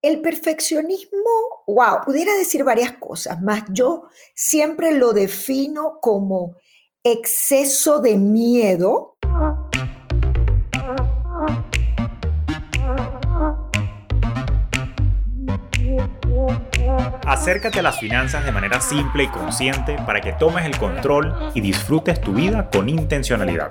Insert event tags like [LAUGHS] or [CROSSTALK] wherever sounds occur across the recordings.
El perfeccionismo, wow, pudiera decir varias cosas, más yo siempre lo defino como exceso de miedo. Acércate a las finanzas de manera simple y consciente para que tomes el control y disfrutes tu vida con intencionalidad.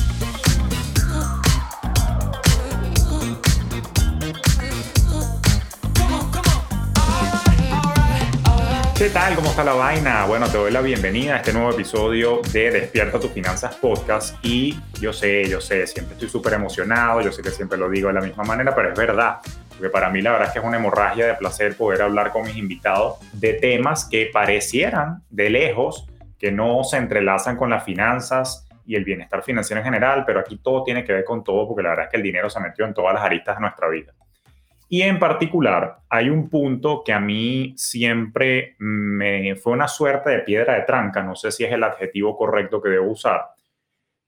¿Qué tal? ¿Cómo está la vaina? Bueno, te doy la bienvenida a este nuevo episodio de Despierta tus finanzas podcast y yo sé, yo sé, siempre estoy súper emocionado, yo sé que siempre lo digo de la misma manera, pero es verdad, porque para mí la verdad es que es una hemorragia de placer poder hablar con mis invitados de temas que parecieran de lejos que no se entrelazan con las finanzas y el bienestar financiero en general, pero aquí todo tiene que ver con todo porque la verdad es que el dinero se metió en todas las aristas de nuestra vida. Y en particular, hay un punto que a mí siempre me fue una suerte de piedra de tranca, no sé si es el adjetivo correcto que debo usar,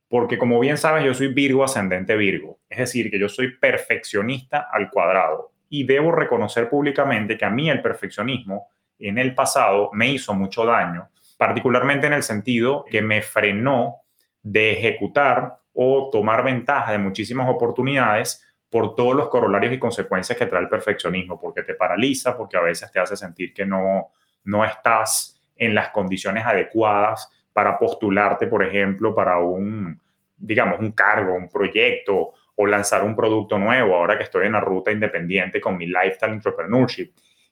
porque como bien sabes, yo soy Virgo ascendente Virgo, es decir, que yo soy perfeccionista al cuadrado. Y debo reconocer públicamente que a mí el perfeccionismo en el pasado me hizo mucho daño, particularmente en el sentido que me frenó de ejecutar o tomar ventaja de muchísimas oportunidades por todos los corolarios y consecuencias que trae el perfeccionismo, porque te paraliza, porque a veces te hace sentir que no, no estás en las condiciones adecuadas para postularte, por ejemplo, para un, digamos, un cargo, un proyecto o lanzar un producto nuevo, ahora que estoy en la ruta independiente con mi lifestyle entrepreneurship.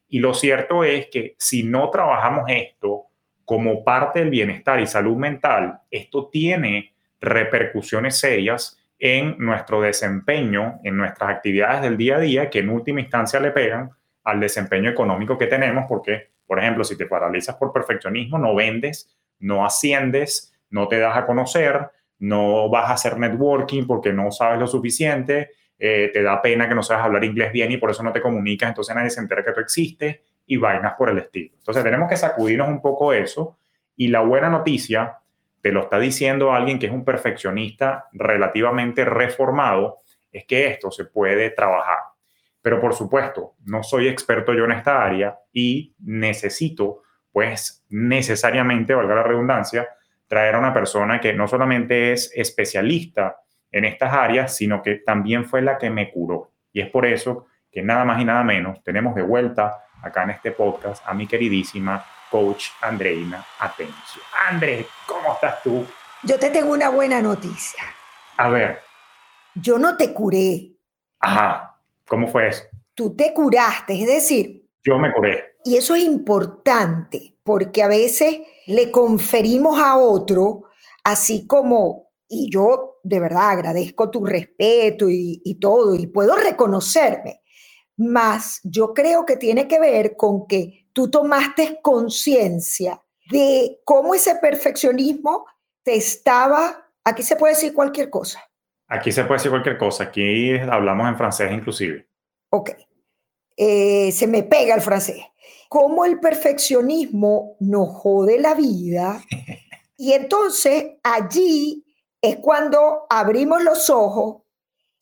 Y lo cierto es que si no trabajamos esto como parte del bienestar y salud mental, esto tiene repercusiones serias en nuestro desempeño, en nuestras actividades del día a día, que en última instancia le pegan al desempeño económico que tenemos, porque, por ejemplo, si te paralizas por perfeccionismo, no vendes, no asciendes, no te das a conocer, no vas a hacer networking porque no sabes lo suficiente, eh, te da pena que no sabes hablar inglés bien y por eso no te comunicas, entonces nadie se entera que tú existes y vainas por el estilo. Entonces tenemos que sacudirnos un poco eso y la buena noticia te lo está diciendo alguien que es un perfeccionista relativamente reformado, es que esto se puede trabajar. Pero por supuesto, no soy experto yo en esta área y necesito, pues necesariamente, valga la redundancia, traer a una persona que no solamente es especialista en estas áreas, sino que también fue la que me curó. Y es por eso que nada más y nada menos tenemos de vuelta acá en este podcast a mi queridísima coach Andreina Atencio. André, ¿cómo estás tú? Yo te tengo una buena noticia. A ver. Yo no te curé. Ajá. ¿Cómo fue eso? Tú te curaste, es decir. Yo me curé. Y eso es importante porque a veces le conferimos a otro, así como, y yo de verdad agradezco tu respeto y, y todo, y puedo reconocerme, más yo creo que tiene que ver con que tú tomaste conciencia de cómo ese perfeccionismo te estaba, aquí se puede decir cualquier cosa. Aquí se puede decir cualquier cosa, aquí hablamos en francés inclusive. Ok, eh, se me pega el francés. Cómo el perfeccionismo nos jode la vida. [LAUGHS] y entonces allí es cuando abrimos los ojos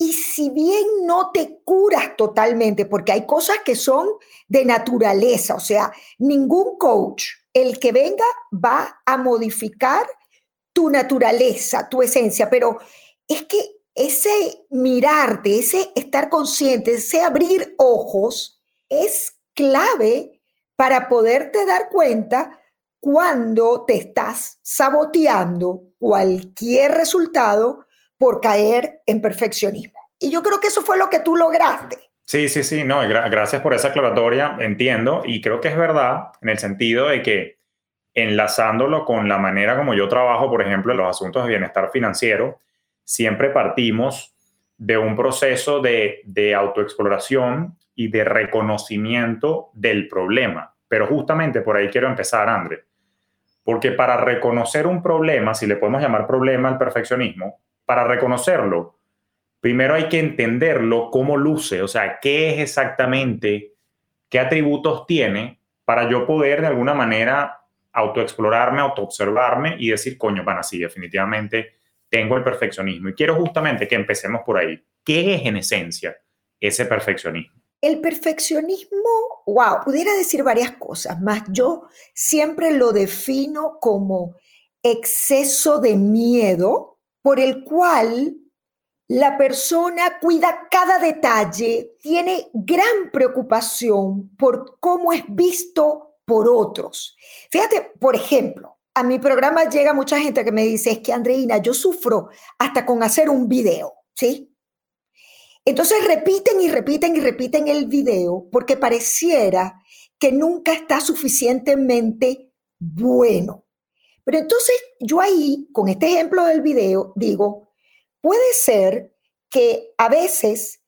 y si bien no te curas totalmente, porque hay cosas que son de naturaleza, o sea, ningún coach, el que venga, va a modificar tu naturaleza, tu esencia, pero es que ese mirarte, ese estar consciente, ese abrir ojos, es clave para poderte dar cuenta cuando te estás saboteando cualquier resultado por caer en perfeccionismo. Y yo creo que eso fue lo que tú lograste. Sí, sí, sí, no, gracias por esa aclaratoria, entiendo, y creo que es verdad en el sentido de que enlazándolo con la manera como yo trabajo, por ejemplo, en los asuntos de bienestar financiero, siempre partimos de un proceso de, de autoexploración y de reconocimiento del problema. Pero justamente por ahí quiero empezar, André. Porque para reconocer un problema, si le podemos llamar problema al perfeccionismo, para reconocerlo, primero hay que entenderlo cómo luce, o sea, qué es exactamente, qué atributos tiene para yo poder de alguna manera autoexplorarme, autoobservarme y decir, coño, van así, definitivamente tengo el perfeccionismo. Y quiero justamente que empecemos por ahí. ¿Qué es en esencia ese perfeccionismo? El perfeccionismo, wow, pudiera decir varias cosas, más yo siempre lo defino como exceso de miedo por el cual la persona cuida cada detalle, tiene gran preocupación por cómo es visto por otros. Fíjate, por ejemplo, a mi programa llega mucha gente que me dice, es que Andreina, yo sufro hasta con hacer un video, ¿sí? Entonces repiten y repiten y repiten el video porque pareciera que nunca está suficientemente bueno. Pero entonces yo ahí, con este ejemplo del video, digo, puede ser que a veces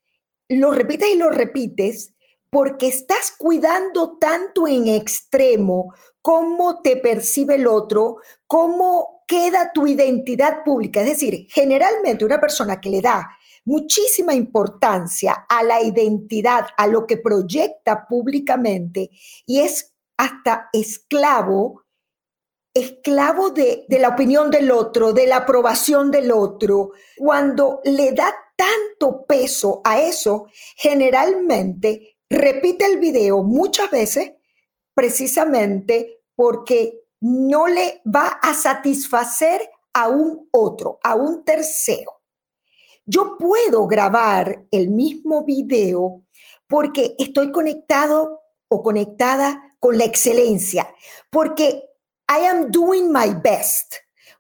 lo repites y lo repites porque estás cuidando tanto en extremo cómo te percibe el otro, cómo queda tu identidad pública. Es decir, generalmente una persona que le da muchísima importancia a la identidad, a lo que proyecta públicamente y es hasta esclavo, esclavo de, la opinión del otro, de la aprobación del otro, cuando le da tanto peso a eso, generalmente repite el video muchas veces precisamente porque no le va a satisfacer a un otro, a un tercero. Yo puedo grabar el mismo video porque estoy conectado o conectada con la excelencia, porque I am doing my best,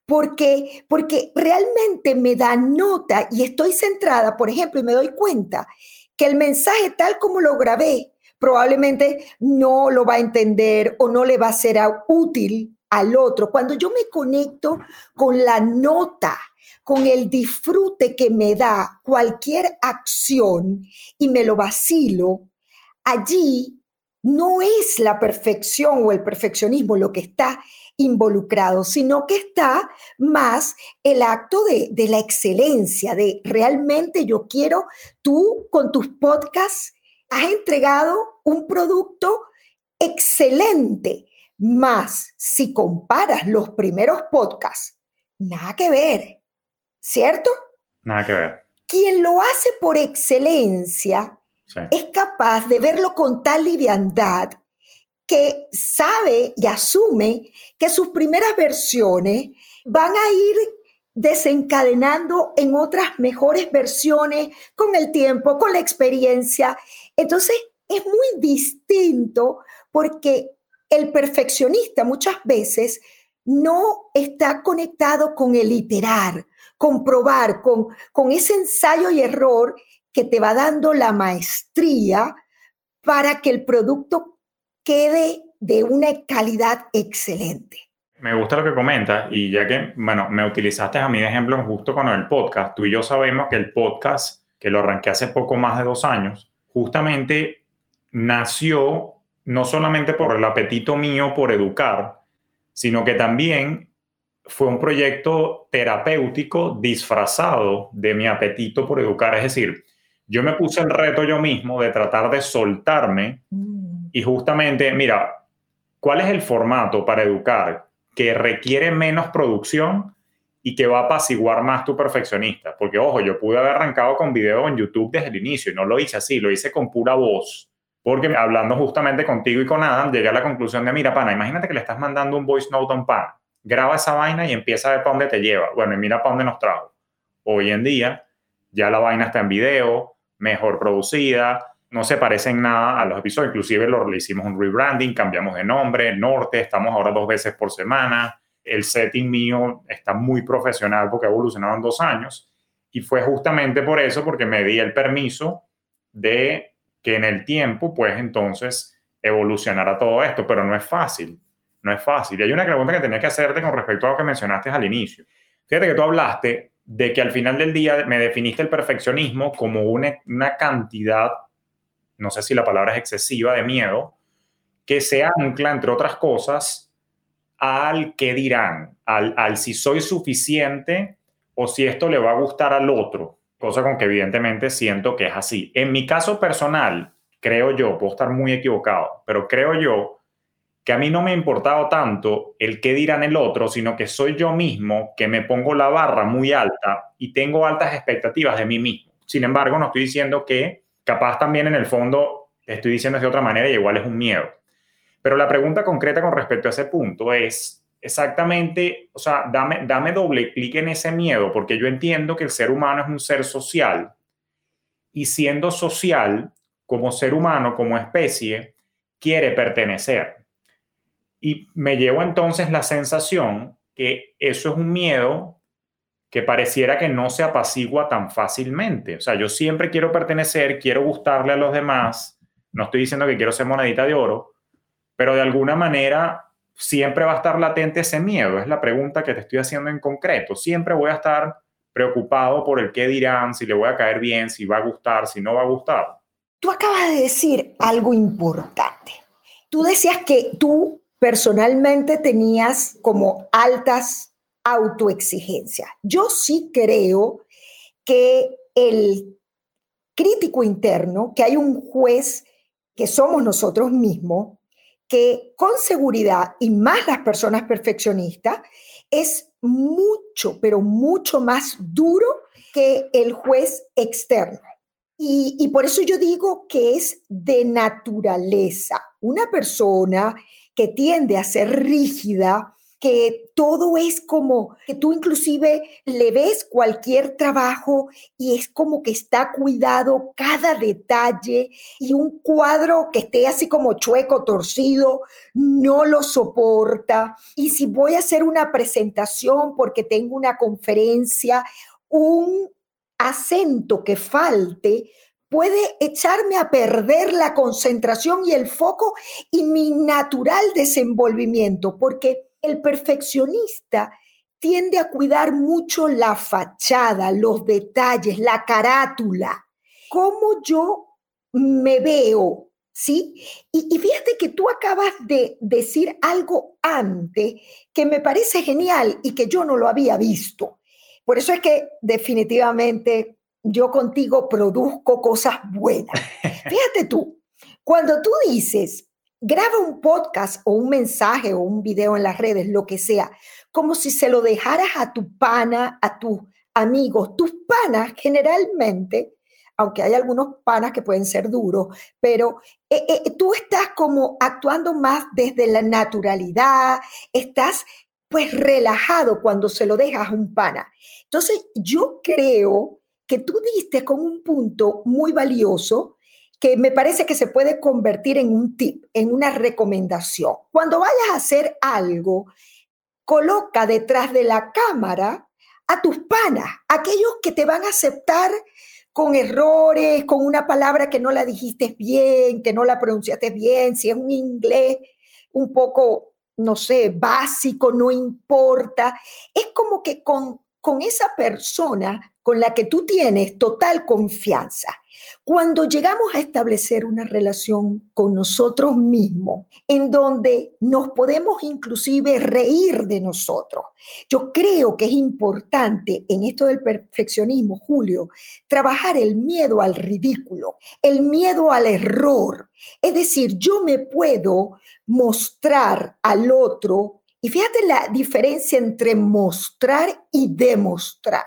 porque, porque realmente me da nota y estoy centrada, por ejemplo, y me doy cuenta que el mensaje tal como lo grabé probablemente no lo va a entender o no le va a ser útil al otro. Cuando yo me conecto con la nota, con el disfrute que me da cualquier acción y me lo vacilo, allí no es la perfección o el perfeccionismo lo que está involucrado, sino que está más el acto de, de la excelencia, de realmente yo quiero, tú con tus podcasts has entregado un producto excelente, más si comparas los primeros podcasts, nada que ver, ¿cierto? Nada que ver. Quien lo hace por excelencia es capaz de verlo con tal liviandad que sabe y asume que sus primeras versiones van a ir desencadenando en otras mejores versiones con el tiempo, con la experiencia. Entonces, es muy distinto porque el perfeccionista muchas veces no está conectado con el iterar, con probar, con, con ese ensayo y error que te va dando la maestría para que el producto quede de una calidad excelente. Me gusta lo que comentas y ya que, bueno, me utilizaste a mí de ejemplo justo con el podcast, tú y yo sabemos que el podcast, que lo arranqué hace poco más de dos años, justamente nació no solamente por el apetito mío por educar, sino que también fue un proyecto terapéutico disfrazado de mi apetito por educar. Es decir, yo me puse el reto yo mismo de tratar de soltarme mm. Y justamente, mira, ¿cuál es el formato para educar que requiere menos producción y que va a apaciguar más tu perfeccionista? Porque, ojo, yo pude haber arrancado con video en YouTube desde el inicio y no lo hice así, lo hice con pura voz. Porque hablando justamente contigo y con Adam, llegué a la conclusión de, mira, pana, imagínate que le estás mandando un voice note a un pan. Graba esa vaina y empieza a ver para dónde te lleva. Bueno, y mira para dónde nos trajo. Hoy en día, ya la vaina está en video, mejor producida, no se parece en nada a los episodios, inclusive lo, le hicimos un rebranding, cambiamos de nombre, norte, estamos ahora dos veces por semana, el setting mío está muy profesional porque ha evolucionado en dos años y fue justamente por eso, porque me di el permiso de que en el tiempo, pues entonces evolucionara todo esto, pero no es fácil, no es fácil. Y hay una pregunta que tenía que hacerte con respecto a lo que mencionaste al inicio. Fíjate que tú hablaste de que al final del día me definiste el perfeccionismo como una, una cantidad, no sé si la palabra es excesiva, de miedo, que se ancla, entre otras cosas, al qué dirán, al, al si soy suficiente o si esto le va a gustar al otro. cosa con que evidentemente siento que es así. En mi caso personal, creo yo, puedo estar muy equivocado, pero creo yo que a mí no me ha importado tanto el qué dirán el otro, sino que soy yo mismo que me pongo la barra muy alta y tengo altas expectativas de mí mismo. Sin embargo, no estoy diciendo que capaz también en el fondo estoy diciendo de otra manera y igual es un miedo. Pero la pregunta concreta con respecto a ese punto es exactamente, o sea, dame, dame doble clic en ese miedo, porque yo entiendo que el ser humano es un ser social y siendo social, como ser humano, como especie, quiere pertenecer. Y me llevo entonces la sensación que eso es un miedo que pareciera que no se apacigua tan fácilmente. O sea, yo siempre quiero pertenecer, quiero gustarle a los demás, no estoy diciendo que quiero ser monedita de oro, pero de alguna manera siempre va a estar latente ese miedo. Es la pregunta que te estoy haciendo en concreto. Siempre voy a estar preocupado por el qué dirán, si le voy a caer bien, si va a gustar, si no va a gustar. Tú acabas de decir algo importante. Tú decías que tú personalmente tenías como altas autoexigencias. Yo sí creo que el crítico interno, que hay un juez que somos nosotros mismos, que con seguridad, y más las personas perfeccionistas, es mucho, pero mucho más duro que el juez externo. Y, y, por eso yo digo que es de naturaleza. Una persona que tiende a ser rígida, que todo es como que tú inclusive le ves cualquier trabajo y es como que está cuidado cada detalle y un cuadro que esté así como chueco, torcido, no lo soporta. Y si voy a hacer una presentación porque tengo una conferencia, un acento que falte, puede echarme a perder la concentración y el foco y mi natural desenvolvimiento, porque el perfeccionista tiende a cuidar mucho la fachada, los detalles, la carátula, cómo yo me veo, ¿sí? Y, y, fíjate que tú acabas de decir algo antes que me parece genial y que yo no lo había visto. Por eso es que definitivamente yo contigo produzco cosas buenas. [LAUGHS] Fíjate tú, cuando tú dices, graba un podcast o un mensaje o un video en las redes, lo que sea, como si se lo dejaras a tu pana, a tus amigos. Tus panas generalmente, aunque hay algunos panas que pueden ser duros, pero eh, eh, tú estás como actuando más desde la naturalidad, estás pues relajado cuando se lo dejas a un pana. Entonces, yo creo que tú diste con un punto muy valioso que me parece que se puede convertir en un tip, en una recomendación. Cuando vayas a hacer algo, coloca detrás de la cámara a tus panas, aquellos que te van a aceptar con errores, con una palabra que no la dijiste bien, que no la pronunciaste bien, si es un inglés un poco, no sé, básico, no importa. Es como que con, con esa persona con la que tú tienes total confianza, cuando llegamos a establecer una relación con nosotros mismos, en donde nos podemos inclusive reír de nosotros, yo creo que es importante en esto del perfeccionismo, Julio, trabajar el miedo al ridículo, el miedo al error. Es decir, yo me puedo mostrar al otro, y fíjate la diferencia entre mostrar y demostrar.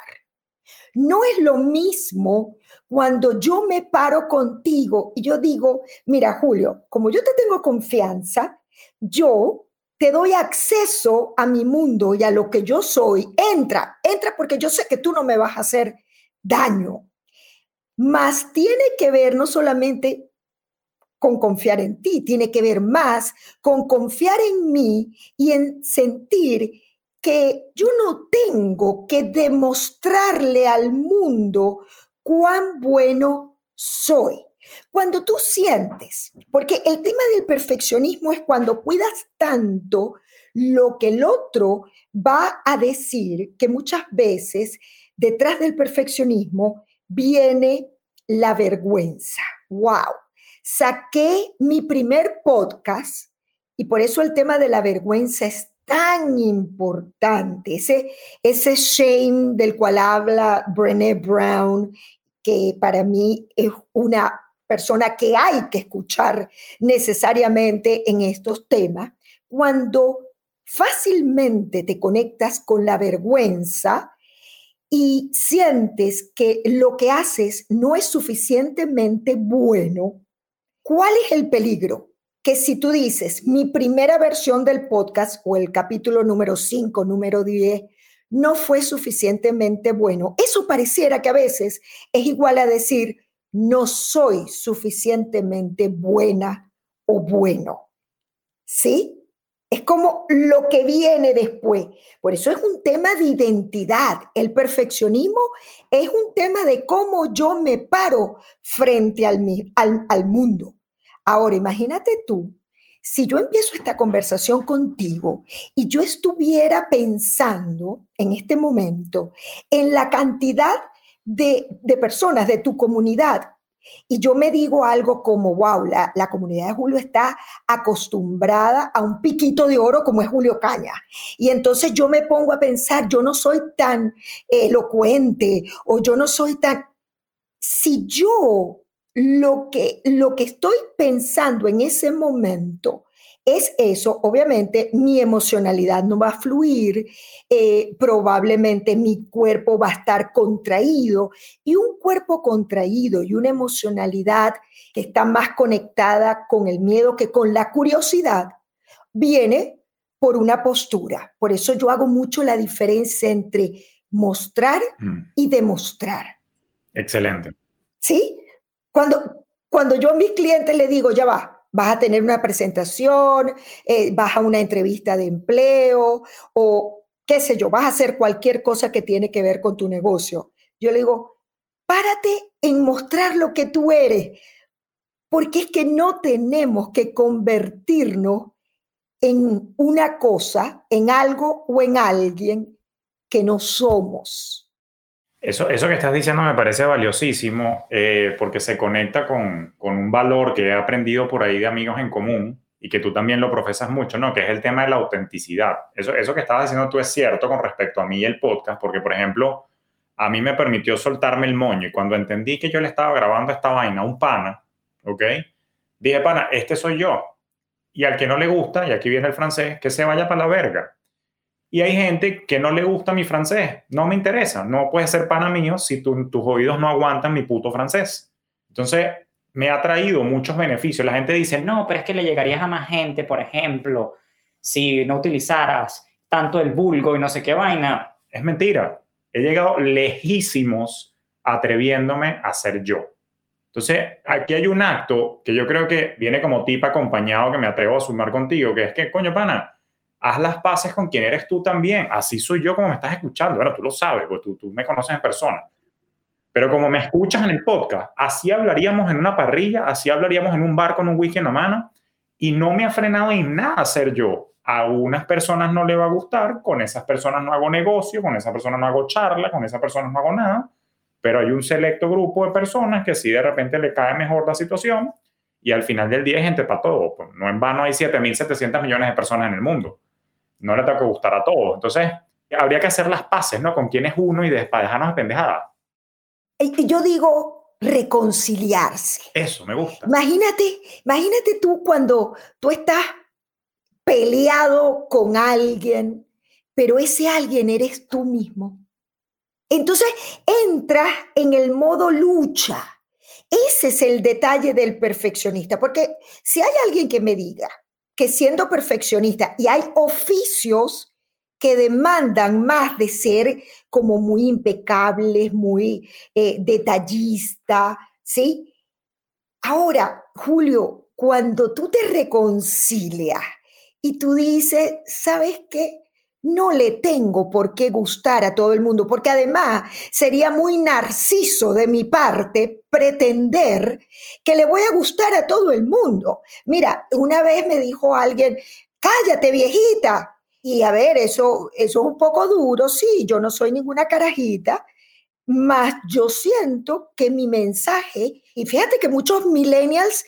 No es lo mismo cuando yo me paro contigo y yo digo, mira Julio, como yo te tengo confianza, yo te doy acceso a mi mundo y a lo que yo soy. Entra, entra porque yo sé que tú no me vas a hacer daño. Más tiene que ver no solamente con confiar en ti, tiene que ver más con confiar en mí y en sentir que yo no tengo que demostrarle al mundo cuán bueno soy. Cuando tú sientes, porque el tema del perfeccionismo es cuando cuidas tanto lo que el otro va a decir, que muchas veces detrás del perfeccionismo viene la vergüenza. ¡Wow! Saqué mi primer podcast y por eso el tema de la vergüenza es tan importante, ese, ese shame del cual habla Brené Brown, que para mí es una persona que hay que escuchar necesariamente en estos temas, cuando fácilmente te conectas con la vergüenza y sientes que lo que haces no es suficientemente bueno, ¿cuál es el peligro? Que si tú dices, mi primera versión del podcast o el capítulo número 5, número 10, no fue suficientemente bueno, eso pareciera que a veces es igual a decir, no soy suficientemente buena o bueno. ¿Sí? Es como lo que viene después. Por eso es un tema de identidad. El perfeccionismo es un tema de cómo yo me paro frente al, al, mundo. Ahora, imagínate tú, si yo empiezo esta conversación contigo y yo estuviera pensando en este momento en la cantidad de, de personas de tu comunidad y yo me digo algo como, wow, la, la, comunidad de Julio está acostumbrada a un piquito de oro como es Julio Caña. Y entonces yo me pongo a pensar, yo no soy tan elocuente o yo no soy tan... Si yo lo que, lo que estoy pensando en ese momento es eso, obviamente mi emocionalidad no va a fluir, eh, probablemente mi cuerpo va a estar contraído y un cuerpo contraído y una emocionalidad que está más conectada con el miedo que con la curiosidad viene por una postura. Por eso yo hago mucho la diferencia entre mostrar mm. y demostrar. Excelente. ¿Sí? Cuando, cuando yo a mis clientes le digo, ya va, vas a tener una presentación, eh, vas a una entrevista de empleo o qué sé yo, vas a hacer cualquier cosa que tiene que ver con tu negocio. Yo le digo, párate en mostrar lo que tú eres, porque es que no tenemos que convertirnos en una cosa, en algo o en alguien que no somos. Eso, eso que estás diciendo me parece valiosísimo eh, porque se conecta con, con, un valor que he aprendido por ahí de amigos en común y que tú también lo profesas mucho, ¿no? Que es el tema de la autenticidad. Eso, eso que estabas diciendo tú es cierto con respecto a mí y el podcast, porque, por ejemplo, a mí me permitió soltarme el moño y cuando entendí que yo le estaba grabando esta vaina a un pana, ¿ok? Dije, pana, este soy yo. Y al que no le gusta, y aquí viene el francés, que se vaya para la verga. Y hay gente que no le gusta mi francés, no me interesa, no puede ser pana mío si tus oídos no aguantan mi puto francés. Entonces, me ha traído muchos beneficios. La gente dice, no, pero es que le llegarías a más gente, por ejemplo, si no utilizaras tanto el vulgo y no sé qué vaina. Es mentira. He llegado lejísimos atreviéndome a ser yo. Entonces, aquí hay un acto que yo creo que viene como tipo acompañado que me atrevo a sumar contigo, que es que, coño, pana, haz las paces con quien eres tú también. Así soy yo como me estás escuchando. Bueno, tú lo sabes, porque tú, tú me conoces en persona. Pero como me escuchas en el podcast, así hablaríamos en una parrilla, así hablaríamos en un bar con un whisky en la mano y no me ha frenado en nada ser yo. A unas personas no le va a gustar, con esas personas no hago negocio, con esa persona no hago charla, con esa persona no hago nada, pero hay un selecto grupo de personas que sí de repente le cae mejor la situación y al final del día hay gente para todo. Pues, no en vano hay 7.700 millones de personas en el mundo no le tengo que gustar a todos. Entonces, habría que hacer las paces, ¿no? Con quién es uno y después dejarnos de pendejada. Yo digo reconciliarse. Eso, me gusta. Imagínate, imagínate tú cuando tú estás peleado con alguien, pero ese alguien eres tú mismo. Entonces entras en el modo lucha. Ese es el detalle del perfeccionista, porque si hay alguien que me diga, que siendo perfeccionista, y hay oficios que demandan más de ser como muy impecables, muy eh, detallista, ¿sí? Ahora, Julio, cuando tú te reconcilias y tú dices, ¿sabes qué? No le tengo por qué gustar a todo el mundo, porque además sería muy narciso de mi parte pretender que le voy a gustar a todo el mundo. Mira, una vez me dijo alguien, cállate viejita. Y a ver, eso, eso es un poco duro, sí, yo no soy ninguna carajita, mas yo siento que mi mensaje, y fíjate que muchos millennials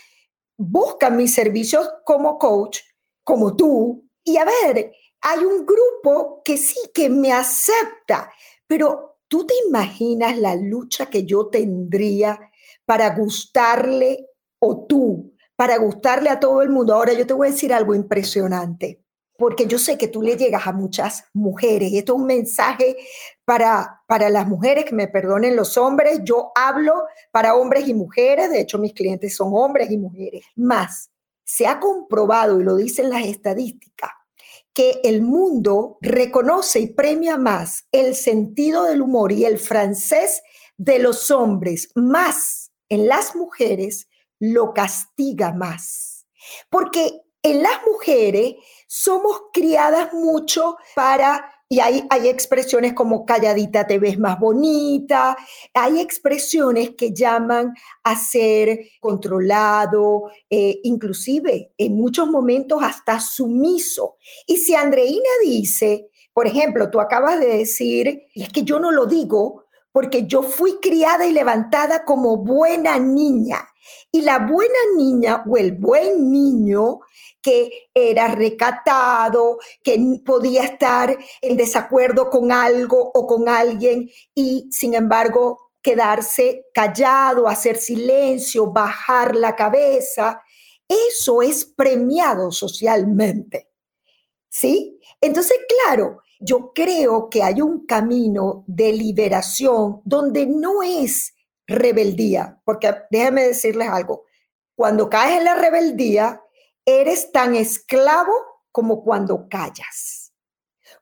buscan mis servicios como coach, como tú, y a ver, hay un grupo que sí, que me acepta, pero tú te imaginas la lucha que yo tendría para gustarle o tú, para gustarle a todo el mundo. Ahora yo te voy a decir algo impresionante, porque yo sé que tú le llegas a muchas mujeres. Esto es un mensaje para, para las mujeres, que me perdonen los hombres, yo hablo para hombres y mujeres, de hecho mis clientes son hombres y mujeres, más se ha comprobado, y lo dicen las estadísticas, que el mundo reconoce y premia más el sentido del humor y el francés de los hombres, más en las mujeres lo castiga más. Porque en las mujeres somos criadas mucho para y hay, hay expresiones como calladita te ves más bonita, hay expresiones que llaman a ser controlado, eh, inclusive en muchos momentos hasta sumiso. Y si Andreina dice, por ejemplo, tú acabas de decir, es que yo no lo digo porque yo fui criada y levantada como buena niña. Y la buena niña o el buen niño que era recatado, que podía estar en desacuerdo con algo o con alguien y sin embargo quedarse callado, hacer silencio, bajar la cabeza, eso es premiado socialmente. ¿Sí? Entonces, claro, yo creo que hay un camino de liberación donde no es rebeldía, porque déjenme decirles algo, cuando caes en la rebeldía, eres tan esclavo como cuando callas.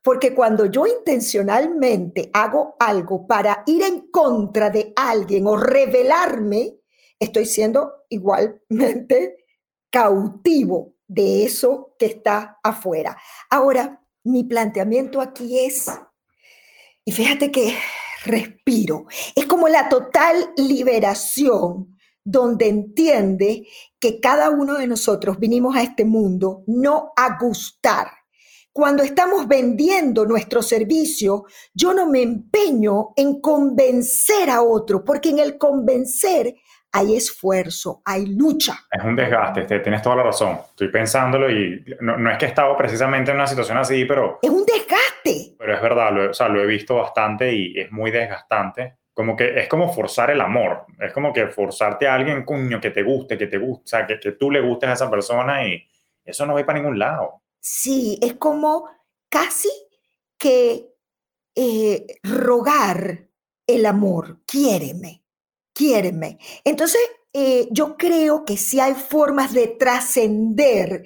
Porque cuando yo intencionalmente hago algo para ir en contra de alguien o rebelarme, estoy siendo igualmente cautivo de eso que está afuera. Ahora, mi planteamiento aquí es, y fíjate que respiro, es como la total liberación donde entiende que cada uno de nosotros vinimos a este mundo no a gustar. Cuando estamos vendiendo nuestro servicio, yo no me empeño en convencer a otro, porque en el convencer hay esfuerzo, hay lucha. Es un desgaste, tienes toda la razón. Estoy pensándolo y no, es que he estado precisamente en una situación así, pero... Es un desgaste. Pero es verdad, lo, o sea, lo he visto bastante y es muy desgastante como que es como forzar el amor, es como que forzarte a alguien, cuño, que te guste, que te guste, o sea, que, que tú le gustes a esa persona y eso no va para ningún lado. Sí, es como casi que eh, rogar el amor, quiéreme, quiéreme. Entonces, eh, yo creo que sí hay formas de trascender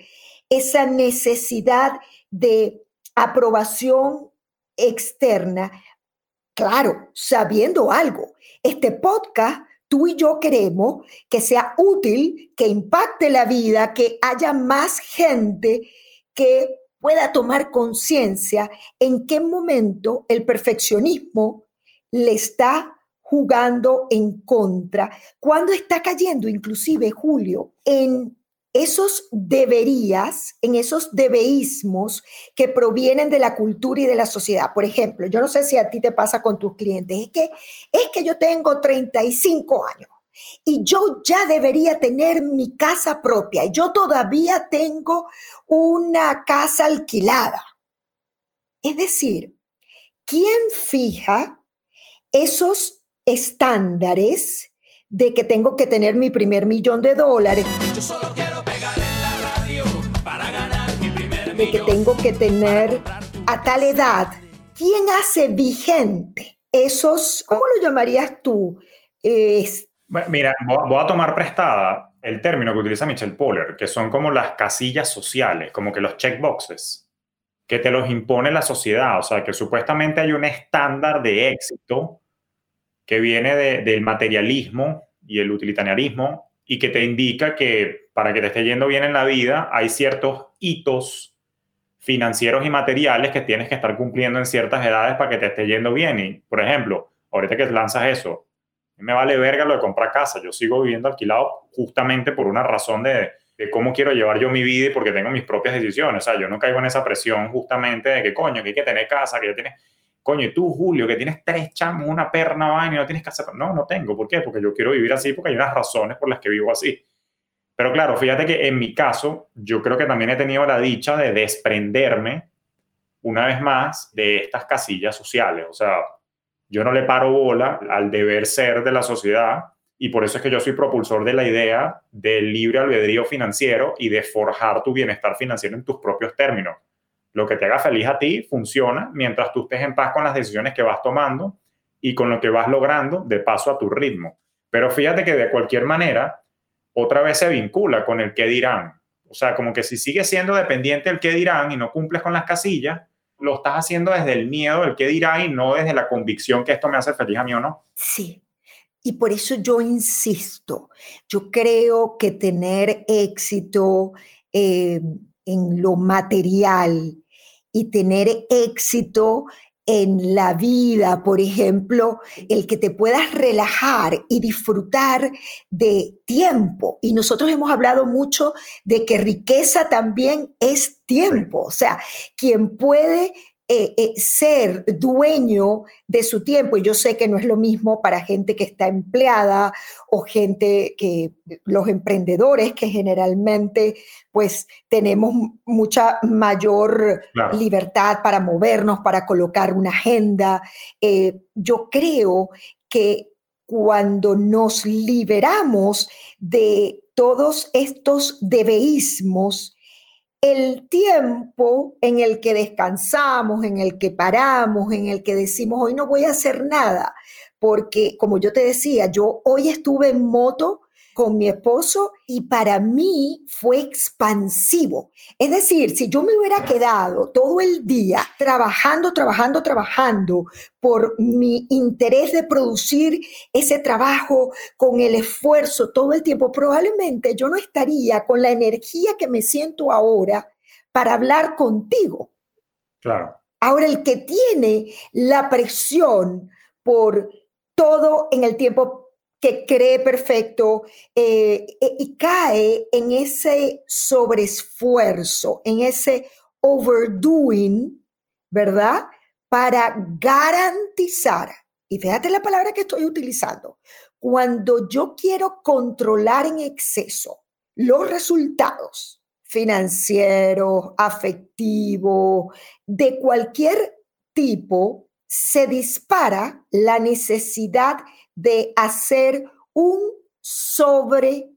esa necesidad de aprobación externa Claro, sabiendo algo. Este podcast, tú y yo queremos que sea útil, que impacte la vida, que haya más gente que pueda tomar conciencia en qué momento el perfeccionismo le está jugando en contra, cuando está cayendo inclusive Julio en esos deberías, en esos debeísmos que provienen de la cultura y de la sociedad. Por ejemplo, yo no sé si a ti te pasa con tus clientes, es que, es que yo tengo 35 años y yo ya debería tener mi casa propia yo todavía tengo una casa alquilada. Es decir, ¿quién fija esos estándares de que tengo que tener mi primer millón de dólares? Yo solo de que tengo que tener a tal edad, ¿quién hace vigente esos, ¿cómo lo llamarías tú? Mira, voy a tomar prestada el término que utiliza Michel Poller, que son como las casillas sociales, como que los checkboxes, que te los impone la sociedad, o sea, que supuestamente hay un estándar de éxito que viene del materialismo y el utilitarianismo y que te indica que para que te esté yendo bien en la vida hay ciertos hitos financieros y materiales que tienes que estar cumpliendo en ciertas edades para que te esté yendo bien. Y, por ejemplo, ahorita que lanzas eso, me vale verga lo de comprar casa. Yo sigo viviendo alquilado justamente por una razón de, de, cómo quiero llevar yo mi vida y porque tengo mis propias decisiones. O sea, yo no caigo en esa presión justamente de que, coño, que hay que tener casa, que ya tienes... Coño, y tú, Julio, que tienes tres chamos, una perna, vaina y no tienes casa. No, no tengo. ¿Por qué? Porque yo quiero vivir así porque hay unas razones por las que vivo así. Pero claro, fíjate que en mi caso, yo creo que también he tenido la dicha de desprenderme una vez más, de estas casillas sociales. O sea, yo no le paro bola al deber ser de la sociedad y por eso es que yo soy propulsor de la idea del libre albedrío financiero y de forjar tu bienestar financiero en tus propios términos. Lo que te haga feliz a ti funciona mientras tú estés en paz con las decisiones que vas tomando y con lo que vas logrando de paso a tu ritmo. Pero fíjate que de cualquier manera, otra vez se vincula con el qué dirán. O sea, como que si sigues siendo dependiente del qué dirán y no cumples con las casillas, lo estás haciendo desde el miedo del qué dirán y no desde la convicción que esto me hace feliz a mí o no. Sí. Y por eso yo insisto, yo creo que tener éxito eh, en lo material y tener éxito en la vida, por ejemplo, el que te puedas relajar y disfrutar de tiempo. Y nosotros hemos hablado mucho de que riqueza también es tiempo. O sea, quien puede eh, eh, ser dueño de su tiempo. Y yo sé que no es lo mismo para gente que está empleada o gente que, los emprendedores que generalmente pues tenemos mucha mayor libertad para movernos, para colocar una agenda. Eh, yo creo que cuando nos liberamos de todos estos debeísmos, el tiempo en el que descansamos, en el que paramos, en el que decimos, hoy no voy a hacer nada, porque como yo te decía, yo hoy estuve en moto con mi esposo y para mí fue expansivo. Es decir, si yo me hubiera quedado todo el día trabajando, trabajando, trabajando por mi interés de producir ese trabajo con el esfuerzo todo el tiempo, probablemente yo no estaría con la energía que me siento ahora para hablar contigo. Claro. Ahora, el que tiene la presión por todo en el tiempo que cree perfecto eh, e, y cae en ese sobreesfuerzo, en ese overdoing, ¿verdad? Para garantizar, y fíjate la palabra que estoy utilizando, cuando yo quiero controlar en exceso los resultados financieros, afectivos, de cualquier tipo, se dispara la necesidad de hacer un sobre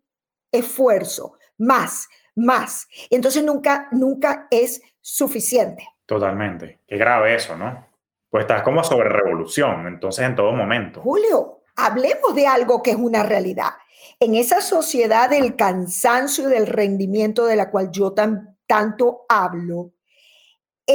esfuerzo, más, más. Entonces nunca, nunca es suficiente. Totalmente. Qué grave eso, ¿no? Pues estás como sobre revolución, entonces en todo momento. Julio, hablemos de algo que es una realidad. En esa sociedad del cansancio y del rendimiento de la cual yo tan, tanto hablo,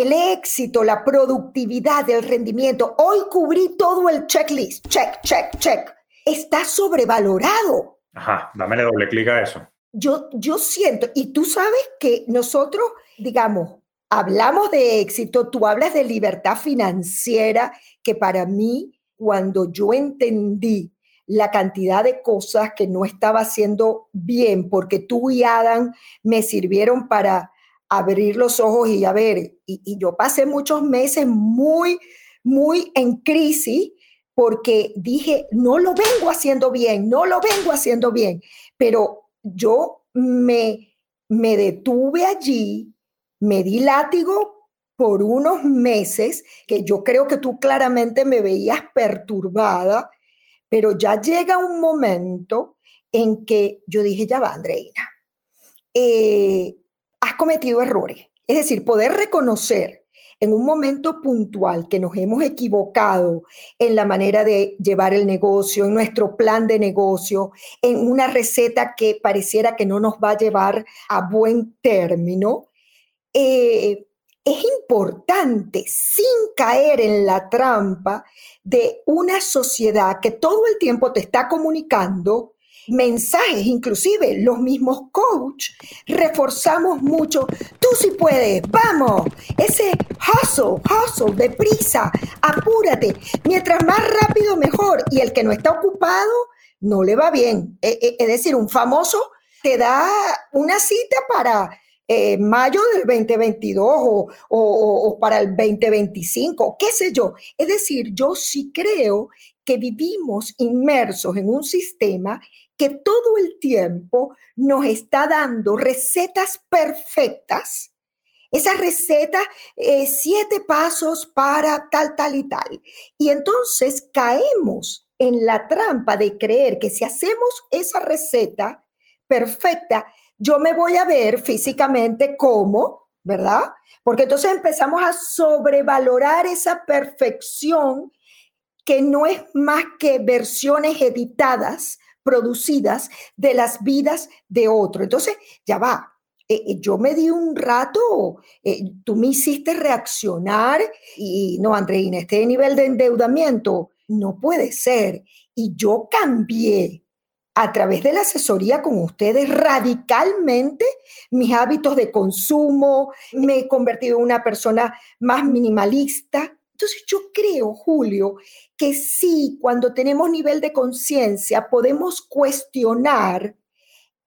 el éxito, la productividad, el rendimiento. Hoy cubrí todo el checklist. Check, check, check. Está sobrevalorado. Ajá, dámele doble clic a eso. Yo, yo siento, y tú sabes que nosotros, digamos, hablamos de éxito, tú hablas de libertad financiera, que para mí, cuando yo entendí la cantidad de cosas que no estaba haciendo bien, porque tú y Adam me sirvieron para abrir los ojos y a ver, y, yo pasé muchos meses muy, muy en crisis porque dije, no lo vengo haciendo bien, no lo vengo haciendo bien, pero yo me, me detuve allí, me di látigo por unos meses, que yo creo que tú claramente me veías perturbada, pero ya llega un momento en que yo dije, ya va, Andreina, eh, has cometido errores. Es decir, poder reconocer en un momento puntual que nos hemos equivocado en la manera de llevar el negocio, en nuestro plan de negocio, en una receta que pareciera que no nos va a llevar a buen término, eh, es importante, sin caer en la trampa de una sociedad que todo el tiempo te está comunicando mensajes, inclusive los mismos coach, reforzamos mucho, tú sí puedes, vamos, ese hustle, hustle, deprisa, apúrate, mientras más rápido mejor, y el que no está ocupado no le va bien. E, e, es decir, un famoso te da una cita para eh, mayo del 2022 o, o, para el 2025, qué sé yo. Es decir, yo sí creo que vivimos inmersos en un sistema que todo el tiempo nos está dando recetas perfectas esa receta, eh, siete pasos para tal, tal y tal. Y entonces caemos en la trampa de creer que si hacemos esa receta perfecta, yo me voy a ver físicamente como, ¿verdad? Porque entonces empezamos a sobrevalorar esa perfección que no es más que versiones editadas, producidas de las vidas de otro. Entonces, ya va, eh, eh, yo me di un rato, eh, tú me hiciste reaccionar y no, Andreina, este nivel de endeudamiento no puede ser. Y yo cambié a través de la asesoría con ustedes radicalmente mis hábitos de consumo, me he convertido en una persona más minimalista. Entonces yo creo, Julio, que sí, cuando tenemos nivel de conciencia, podemos cuestionar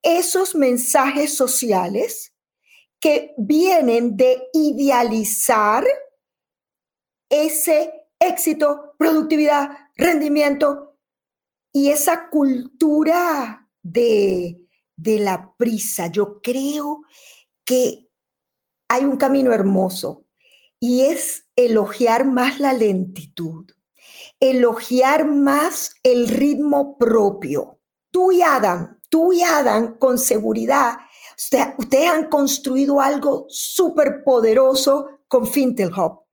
esos mensajes sociales que vienen de idealizar ese éxito, productividad, rendimiento y esa cultura de, de la prisa. Yo creo que hay un camino hermoso y es elogiar más la lentitud, elogiar más el ritmo propio. Tú y Adam tú y Adam con seguridad, ustedes han construido algo súper poderoso con Fintelhop.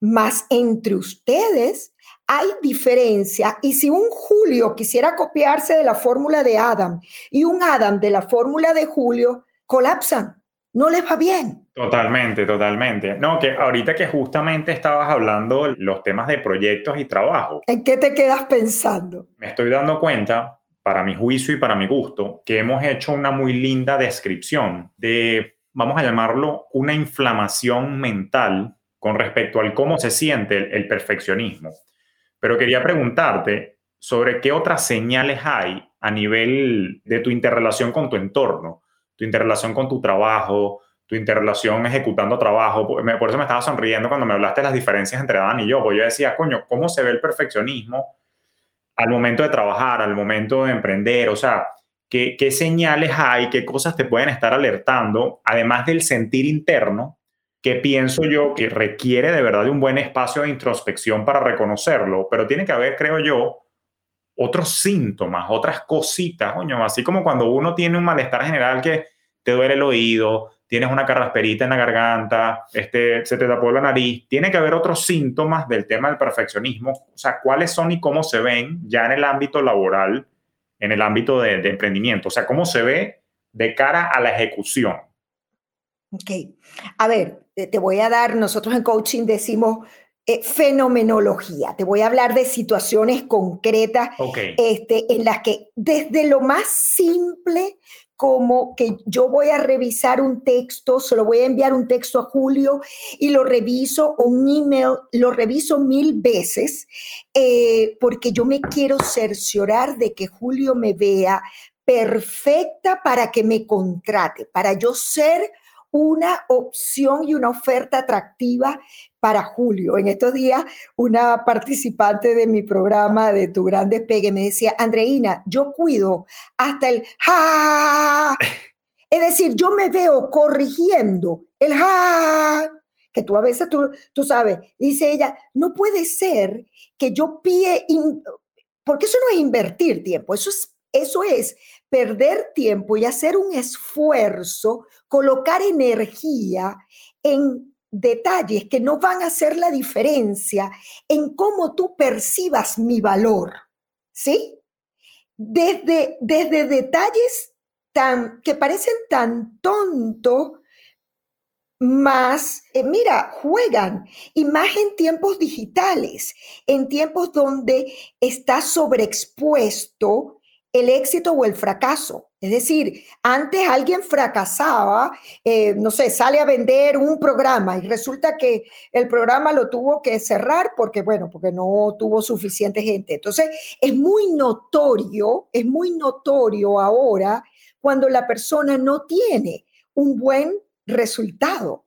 Más entre ustedes hay diferencia y si un Julio quisiera copiarse de la fórmula de Adam y un Adam de la fórmula de Julio, colapsan, no les va bien. Totalmente, totalmente. No, que ahorita que justamente estabas hablando los temas de proyectos y trabajo. ¿En qué te quedas pensando? Me estoy dando cuenta para mi juicio y para mi gusto, que hemos hecho una muy linda descripción de, vamos a llamarlo, una inflamación mental con respecto al cómo se siente el, perfeccionismo. Pero quería preguntarte sobre qué otras señales hay a nivel de tu interrelación con tu entorno, tu interrelación con tu trabajo, tu interrelación ejecutando trabajo. Por eso me estaba sonriendo cuando me hablaste de las diferencias entre Adán y yo, porque yo decía, coño, ¿cómo se ve el perfeccionismo al momento de trabajar, al momento de emprender? O sea, ¿qué, ¿qué, señales hay, qué cosas te pueden estar alertando, además del sentir interno, que pienso yo que requiere de verdad de un buen espacio de introspección para reconocerlo, pero tiene que haber, creo yo, otros síntomas, otras cositas, coño, así como cuando uno tiene un malestar general que te duele el oído, tienes una carrasperita en la garganta, este, se te tapó la nariz, tiene que haber otros síntomas del tema del perfeccionismo, o sea, cuáles son y cómo se ven ya en el ámbito laboral, en el ámbito de, emprendimiento, o sea, cómo se ve de cara a la ejecución. Ok, a ver, te voy a dar, nosotros en coaching decimos eh, fenomenología. Te voy a hablar de situaciones concretas este, en las que desde lo más simple como que yo voy a revisar un texto, se lo voy a enviar un texto a Julio y lo reviso, un email, lo reviso mil veces, eh, porque yo me quiero cerciorar de que Julio me vea perfecta para que me contrate, para yo ser una opción y una oferta atractiva para Julio. En estos días, una participante de mi programa de Tu Gran Despegue me decía, Andreina, yo cuido hasta el ja. Es decir, yo me veo corrigiendo el ja, que tú a veces tú, tú sabes, dice ella, no puede ser que yo pie, porque eso no es invertir tiempo, eso es, eso es perder tiempo y hacer un esfuerzo, colocar energía en detalles que no van a hacer la diferencia en cómo tú percibas mi valor, ¿sí? Desde, desde detalles tan, que parecen tan tontos, más, eh, mira, juegan, y más en tiempos digitales, en tiempos donde está sobreexpuesto el éxito o el fracaso. Es decir, antes alguien fracasaba, eh, no sé, sale a vender un programa y resulta que el programa lo tuvo que cerrar porque, bueno, porque no tuvo suficiente gente. Entonces, es muy notorio, es muy notorio ahora cuando la persona no tiene un buen resultado.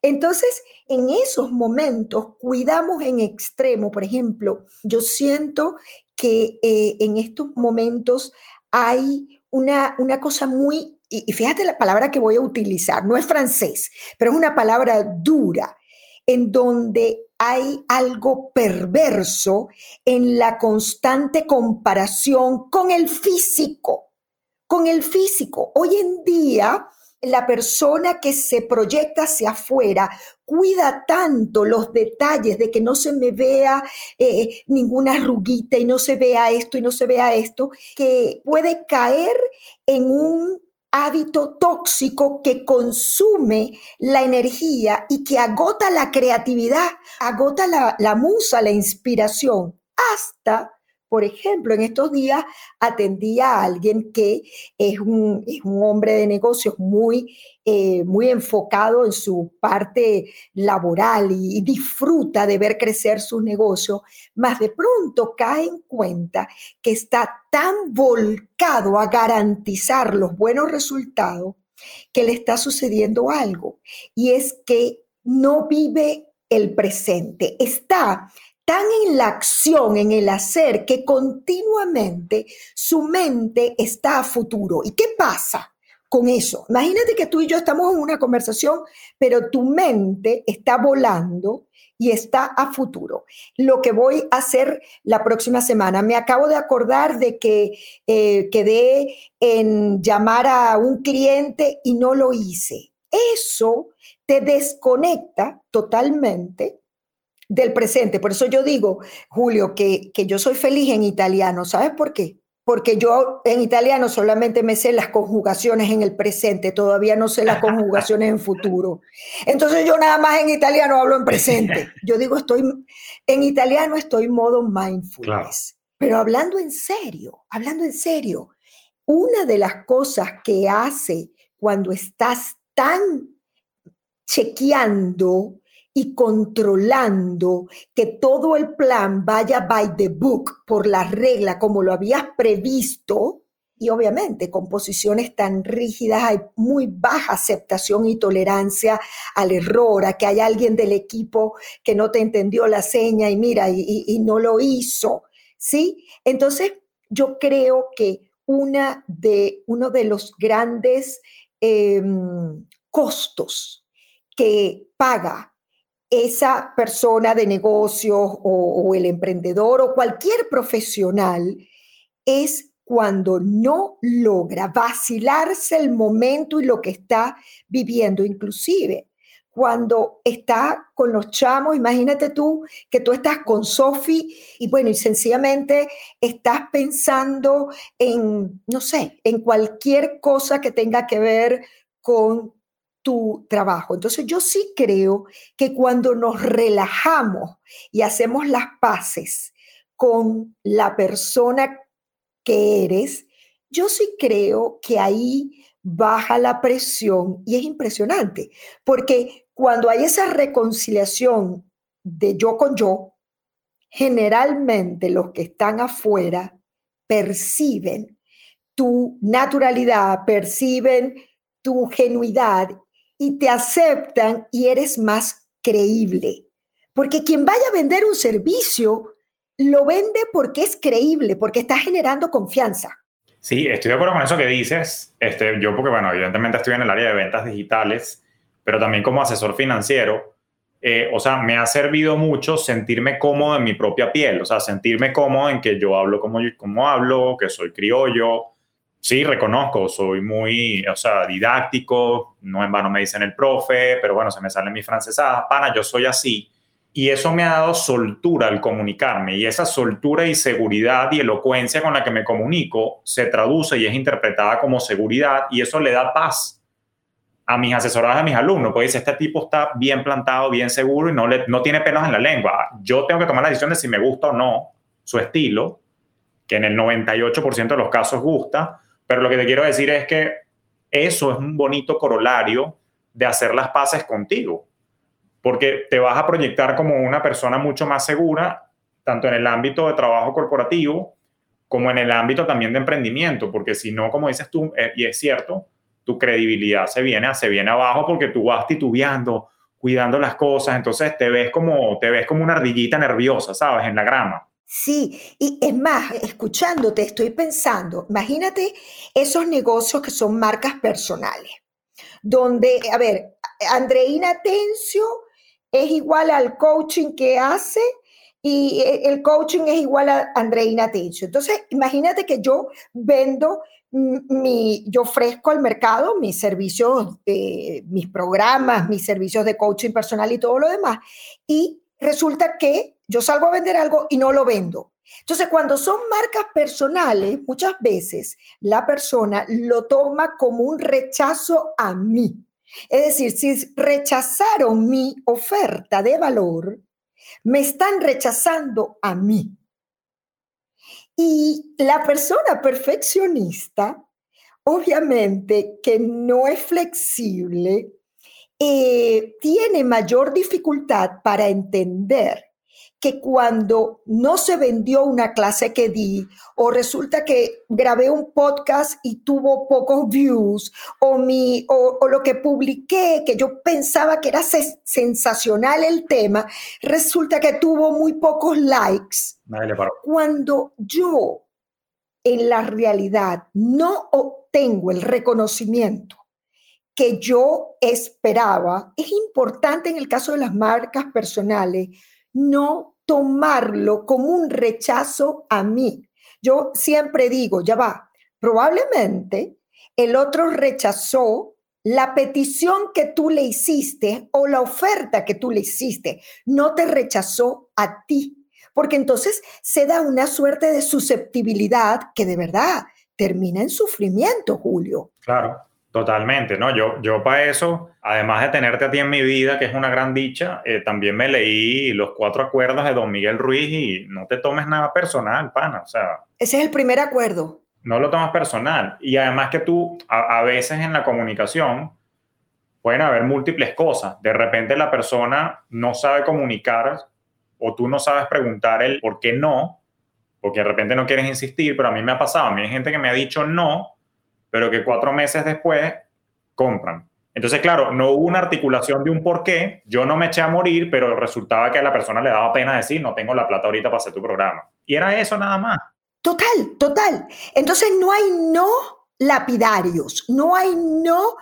Entonces, en esos momentos, cuidamos en extremo, por ejemplo, yo siento que eh, en estos momentos hay una, una cosa muy y, fíjate la palabra que voy a utilizar, no es francés, pero es una palabra dura, en donde hay algo perverso en la constante comparación con el físico, con el físico. Hoy en día, la persona que se proyecta hacia afuera cuida tanto los detalles de que no se me vea eh, ninguna arruguita y no se vea esto y no se vea esto, que puede caer en un hábito tóxico que consume la energía y que agota la creatividad, agota la, la musa, la inspiración, hasta por ejemplo, en estos días atendí a alguien que es un, hombre de negocios muy, eh, muy enfocado en su parte laboral y, disfruta de ver crecer su negocio, más de pronto cae en cuenta que está tan volcado a garantizar los buenos resultados que le está sucediendo algo. Y es que no vive el presente, está tan en la acción, en el hacer, que continuamente su mente está a futuro. ¿Y qué pasa? con eso. Imagínate que tú y yo estamos en una conversación, pero tu mente está volando y está a futuro. Lo que voy a hacer la próxima semana, me acabo de acordar de que eh, quedé en llamar a un cliente y no lo hice. Eso te desconecta totalmente del presente. Por eso yo digo, Julio, que, que yo soy feliz en italiano. ¿Sabes por qué? Porque yo en italiano solamente me sé las conjugaciones en el presente, todavía no sé las conjugaciones en futuro. Entonces yo nada más en italiano hablo en presente. [LAUGHS] Yo digo, estoy en italiano estoy modo mindfulness. Pero hablando en serio, hablando en serio, una de las cosas que hace cuando estás tan chequeando y controlando que todo el plan vaya by the book, por la regla, como lo habías previsto, y obviamente con posiciones tan rígidas hay muy baja aceptación y tolerancia al error, a que hay alguien del equipo que no te entendió la seña y mira, y, no lo hizo, ¿sí? Entonces, yo creo que una de, uno de los grandes em, costos que paga esa persona de negocios o, el emprendedor o cualquier profesional es cuando no logra vacilarse el momento y lo que está viviendo, inclusive. Cuando está con los chamos, imagínate tú que tú estás con Sofi y bueno, y sencillamente estás pensando en, no sé, en cualquier cosa que tenga que ver con tu trabajo. Entonces yo sí creo que cuando nos relajamos y hacemos las paces con la persona que eres, yo sí creo que ahí baja la presión y es impresionante, porque cuando hay esa reconciliación de yo con yo, generalmente los que están afuera perciben tu naturalidad, perciben tu genuidad y te aceptan y eres más creíble. Porque quien vaya a vender un servicio, lo vende porque es creíble, porque está generando confianza. Sí, estoy de acuerdo con eso que dices. Este, yo porque, bueno, evidentemente estoy en el área de ventas digitales, pero también como asesor financiero, eh, o sea, me ha servido mucho sentirme cómodo en mi propia piel, o sea, sentirme cómodo en que yo hablo como, como hablo, que soy criollo, sí, reconozco, soy muy, o sea, didáctico, no en vano me dicen el profe, pero bueno, se me sale mi francesada, pana, yo soy así. Y eso me ha dado soltura al comunicarme y esa soltura y seguridad y elocuencia con la que me comunico se traduce y es interpretada como seguridad y eso le da paz a mis asesorados, a mis alumnos. Pues este tipo está bien plantado, bien seguro y no, le, no tiene pelos en la lengua. Yo tengo que tomar la decisión de si me gusta o no su estilo, que en el 98% de los casos gusta, pero lo que te quiero decir es que eso es un bonito corolario de hacer las paces contigo, porque te vas a proyectar como una persona mucho más segura, tanto en el ámbito de trabajo corporativo como en el ámbito también de emprendimiento, porque si no, como dices tú, eh, y es cierto, tu credibilidad se viene, se viene abajo porque tú vas titubeando, cuidando las cosas, entonces te ves como, te ves como una ardillita nerviosa, ¿sabes? En la grama. Sí, y es más, escuchándote, estoy pensando, imagínate esos negocios que son marcas personales, donde, a ver, Andreina Tencio es igual al coaching que hace y e, el coaching es igual a Andreina Tencio. Entonces, imagínate que yo vendo mi, yo ofrezco al mercado mis servicios, mis programas, mis servicios de coaching personal y todo lo demás. Y resulta que yo salgo a vender algo y no lo vendo. Entonces, cuando son marcas personales, muchas veces la persona lo toma como un rechazo a mí. Es decir, si rechazaron mi oferta de valor, me están rechazando a mí. Y la persona perfeccionista, obviamente que no es flexible, eh, tiene mayor dificultad para entender que cuando no se vendió una clase que di, o resulta que grabé un podcast y tuvo pocos views, o, mi, o, lo que publiqué, que yo pensaba que era sensacional el tema, resulta que tuvo muy pocos likes. Cuando yo en la realidad no obtengo el reconocimiento que yo esperaba, es importante en el caso de las marcas personales no tomarlo como un rechazo a mí. Yo siempre digo, ya va, probablemente el otro rechazó la petición que tú le hiciste o la oferta que tú le hiciste, no te rechazó a ti, porque entonces se da una suerte de susceptibilidad que de verdad termina en sufrimiento, Julio. Claro. Totalmente, ¿no? Yo, yo para eso, además de tenerte a ti en mi vida, que es una gran dicha, eh, también me leí los cuatro acuerdos de Don Miguel Ruiz y no te tomes nada personal, pana, o sea... Ese es el primer acuerdo. No lo tomas personal. Y además que tú, a, a veces en la comunicación, pueden haber múltiples cosas. De repente la persona no sabe comunicar o tú no sabes preguntar el por qué no, porque de repente no quieres insistir, pero a mí me ha pasado, a mí hay gente que me ha dicho no pero que cuatro meses después compran. Entonces, claro, no hubo una articulación de un por qué. Yo no me eché a morir, pero resultaba que a la persona le daba pena decir, no tengo la plata ahorita para hacer tu programa. Y era eso nada más. Total, total. Entonces no hay no lapidarios, no hay no,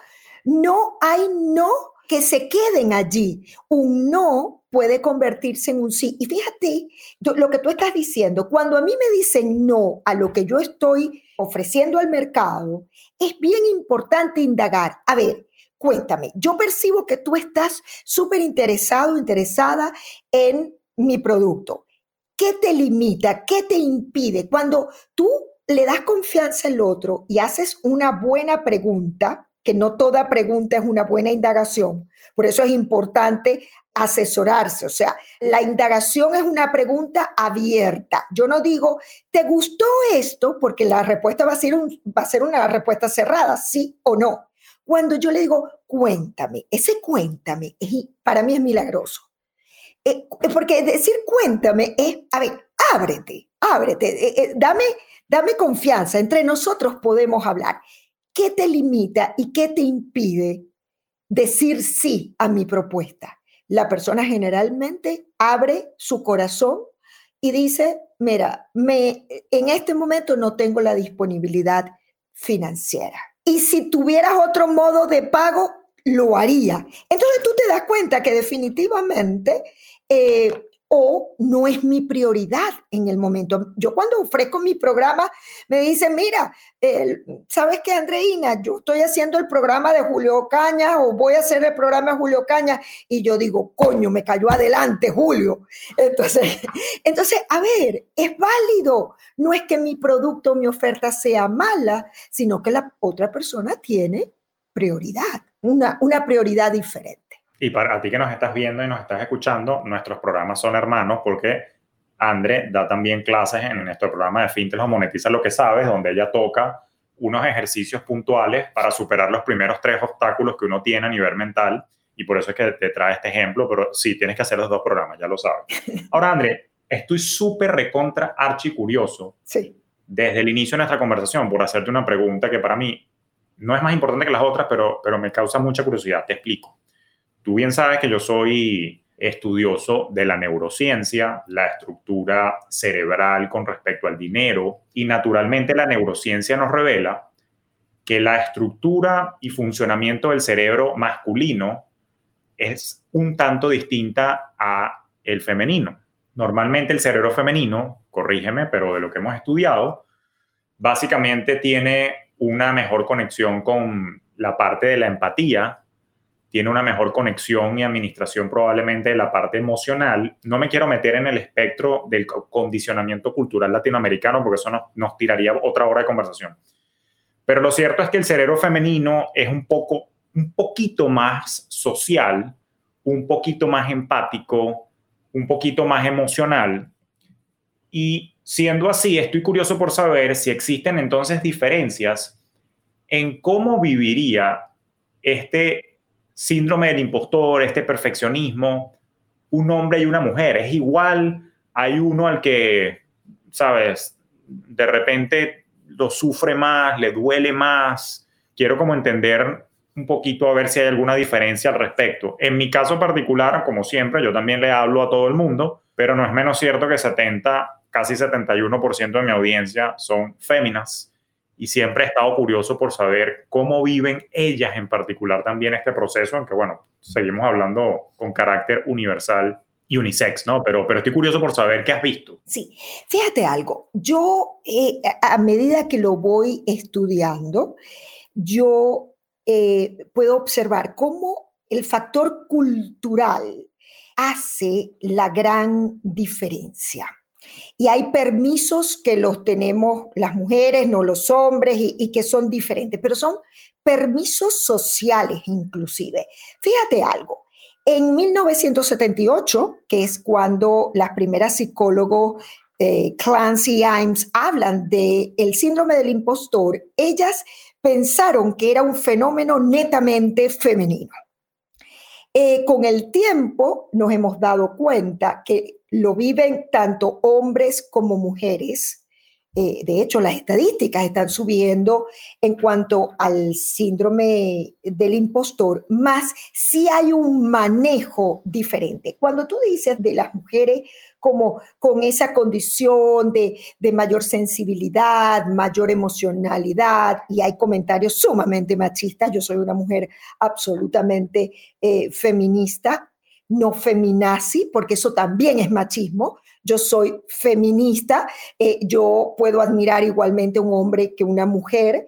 no hay no que se queden allí. Un no puede convertirse en un sí. Y fíjate lo que tú estás diciendo, cuando a mí me dicen no a lo que yo estoy ofreciendo al mercado, es bien importante indagar. A ver, cuéntame, yo percibo que tú estás súper interesado, interesada en mi producto. ¿Qué te limita? ¿Qué te impide? Cuando tú le das confianza al otro y haces una buena pregunta, que no toda pregunta es una buena indagación, por eso es importante asesorarse. O sea, la indagación es una pregunta abierta. Yo no digo, ¿te gustó esto? Porque la respuesta va a ser, va a ser una respuesta cerrada, sí o no. Cuando yo le digo, cuéntame, ese cuéntame para mí es milagroso. Eh, porque decir cuéntame es, a ver, ábrete, ábrete, eh, eh, dame, dame confianza, entre nosotros podemos hablar. ¿Qué te limita y qué te impide decir sí a mi propuesta? la persona generalmente abre su corazón y dice, mira, me, en este momento no tengo la disponibilidad financiera. Y si tuvieras otro modo de pago, lo haría. Entonces tú te das cuenta que definitivamente eh, o no es mi prioridad en el momento. Yo cuando ofrezco mi programa me dicen, mira, ¿sabes qué, Andreina? Yo estoy haciendo el programa de Julio Caña o voy a hacer el programa de Julio Caña y yo digo, coño, me cayó adelante Julio. [LAUGHS] Entonces, [LAUGHS] entonces, a ver, es válido. No es que mi producto mi oferta sea mala, sino que la otra persona tiene prioridad, una, una prioridad diferente. Y para ti que nos estás viendo y nos estás escuchando, nuestros programas son hermanos porque André da también clases en nuestro programa de Fintech o Monetiza lo que sabes, donde ella toca unos ejercicios puntuales para superar los primeros tres obstáculos que uno tiene a nivel mental. Y por eso es que te trae este ejemplo, pero sí, tienes que hacer los dos programas, ya lo sabes. [LAUGHS] Ahora, André, estoy súper recontra archi curioso. Sí. Desde el inicio de nuestra conversación, por hacerte una pregunta que para mí no es más importante que las otras, pero, pero me causa mucha curiosidad. Te explico. Tú bien sabes que yo soy estudioso de la neurociencia, la estructura cerebral con respecto al dinero y naturalmente la neurociencia nos revela que la estructura y funcionamiento del cerebro masculino es un tanto distinta a el femenino. Normalmente el cerebro femenino, corrígeme, pero de lo que hemos estudiado, básicamente tiene una mejor conexión con la parte de la empatía, tiene una mejor conexión y administración probablemente de la parte emocional. No me quiero meter en el espectro del condicionamiento cultural latinoamericano porque eso nos, nos tiraría otra hora de conversación. Pero lo cierto es que el cerebro femenino es un poco, un poquito más social, un poquito más empático, un poquito más emocional. Y siendo así, estoy curioso por saber si existen entonces diferencias en cómo viviría este síndrome del impostor, este perfeccionismo, un hombre y una mujer. Es igual, hay uno al que, sabes, de repente lo sufre más, le duele más. Quiero como entender un poquito a ver si hay alguna diferencia al respecto. En mi caso particular, como siempre, yo también le hablo a todo el mundo, pero no es menos cierto que 70, casi 71% de mi audiencia son féminas y siempre he estado curioso por saber cómo viven ellas en particular también este proceso, en que, bueno, seguimos hablando con carácter universal y unisex, ¿no? Pero, pero estoy curioso por saber qué has visto. Sí, fíjate algo, yo eh, a medida que lo voy estudiando, yo eh, puedo observar cómo el factor cultural hace la gran diferencia. Y hay permisos que los tenemos las mujeres, no los hombres, y, que son diferentes, pero son permisos sociales inclusive. Fíjate algo, en 1978, que es cuando las primeras psicólogos eh, Clancy Imes hablan del el síndrome del impostor, ellas pensaron que era un fenómeno netamente femenino. Eh, con el tiempo nos hemos dado cuenta que lo viven tanto hombres como mujeres. Eh, de hecho, las estadísticas están subiendo en cuanto al síndrome del impostor, más si hay un manejo diferente. Cuando tú dices de las mujeres como con esa condición de, mayor sensibilidad, mayor emocionalidad, y hay comentarios sumamente machistas. Yo soy una mujer absolutamente eh, feminista, no feminazi, porque eso también es machismo. Yo soy feminista, eh, yo puedo admirar igualmente un hombre que una mujer.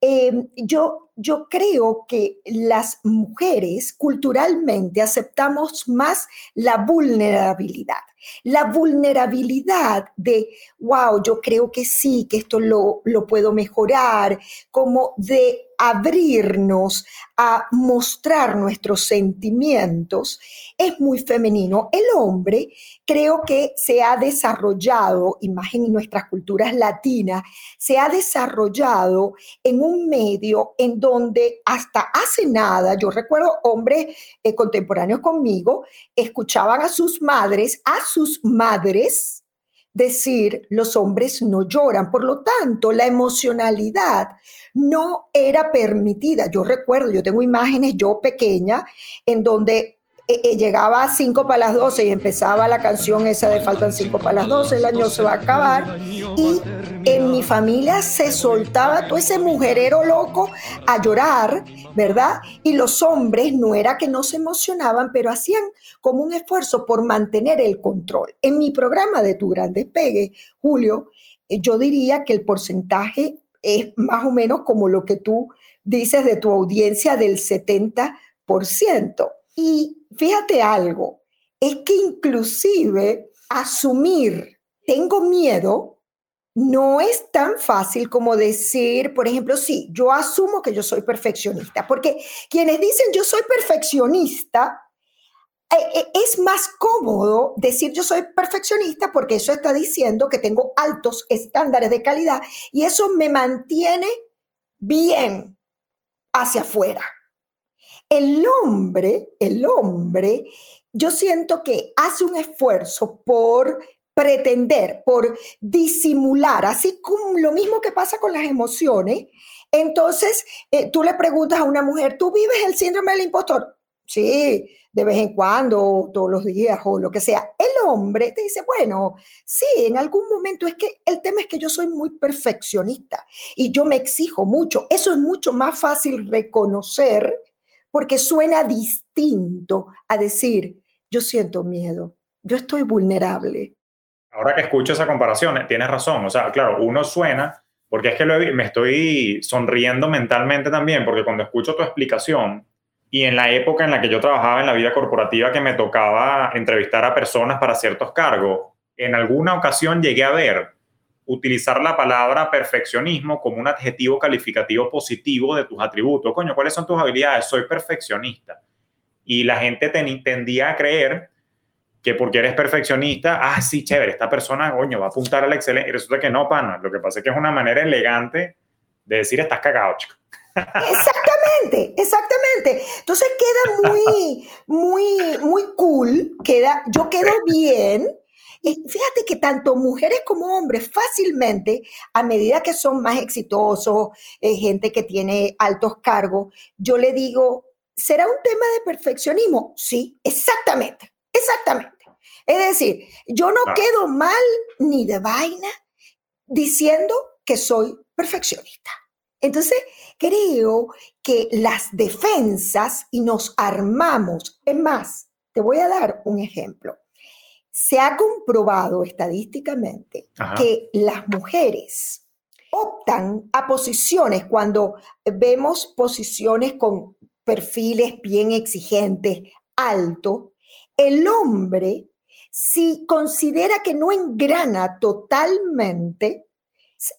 Em, yo, yo creo que las mujeres culturalmente aceptamos más la vulnerabilidad. La vulnerabilidad de, wow, yo creo que sí, que esto lo, lo puedo mejorar, como de abrirnos a mostrar nuestros sentimientos es muy femenino. El hombre creo que se ha desarrollado, imagen en nuestras culturas latinas, se ha desarrollado en un medio en donde hasta hace nada, yo recuerdo hombres eh, contemporáneos conmigo, escuchaban a sus madres, a sus madres, decir, los hombres no lloran. Por lo tanto, la emocionalidad no era permitida. Yo recuerdo, yo tengo imágenes, yo pequeña, en donde eh, eh, llegaba a 5 para las 12 y empezaba la canción esa de Faltan 5 para las 12, el año se va a acabar. Y en mi familia se soltaba todo ese mujerero loco a llorar, ¿verdad? Y los hombres no era que no se emocionaban, pero hacían como un esfuerzo por mantener el control. En mi programa de Tu Gran Despegue, Julio, eh, yo diría que el porcentaje es más o menos como lo que tú dices de tu audiencia del 70%. Y fíjate algo, es que inclusive asumir, tengo miedo, no es tan fácil como decir, por ejemplo, sí, yo asumo que yo soy perfeccionista, porque quienes dicen yo soy perfeccionista, eh, eh, es más cómodo decir yo soy perfeccionista porque eso está diciendo que tengo altos estándares de calidad y eso me mantiene bien hacia afuera. El hombre, el hombre, yo siento que hace un esfuerzo por pretender, por disimular, así como lo mismo que pasa con las emociones. Entonces, eh, tú le preguntas a una mujer, ¿tú vives el síndrome del impostor? sí, de vez en cuando, todos los días o lo que sea. El hombre te dice, bueno, sí, en algún momento es que el tema es que yo soy muy perfeccionista y yo me exijo mucho. Eso es mucho más fácil reconocer porque suena distinto a decir, yo siento miedo, yo estoy vulnerable. Ahora que escucho esa comparación, tienes razón. O sea, claro, uno suena, porque es que me estoy sonriendo mentalmente también, porque cuando escucho tu explicación, y en la época en la que yo trabajaba en la vida corporativa que me tocaba entrevistar a personas para ciertos cargos, en alguna ocasión llegué a ver utilizar la palabra perfeccionismo como un adjetivo calificativo positivo de tus atributos. Coño, ¿cuáles son tus habilidades? Soy perfeccionista. Y la gente tendía a creer que porque eres perfeccionista, ah, sí, chévere, esta persona, coño, va a apuntar a la excelencia. Y resulta que no, pana. Lo que pasa es que es una manera elegante de decir, estás cagado, chico. Exactamente, exactamente. Entonces queda muy, muy, muy cool, queda, yo quedo bien. Y fíjate que tanto mujeres como hombres fácilmente, a medida que son más exitosos, eh, gente que tiene altos cargos, yo le digo, ¿será un tema de perfeccionismo? Sí, exactamente, exactamente. Es decir, yo no quedo mal ni de vaina diciendo que soy perfeccionista. Entonces, creo que las defensas y nos armamos. Es más, te voy a dar un ejemplo. Se ha comprobado estadísticamente que las mujeres optan a posiciones cuando vemos posiciones con perfiles bien exigentes, alto, el hombre, si considera que no engrana totalmente,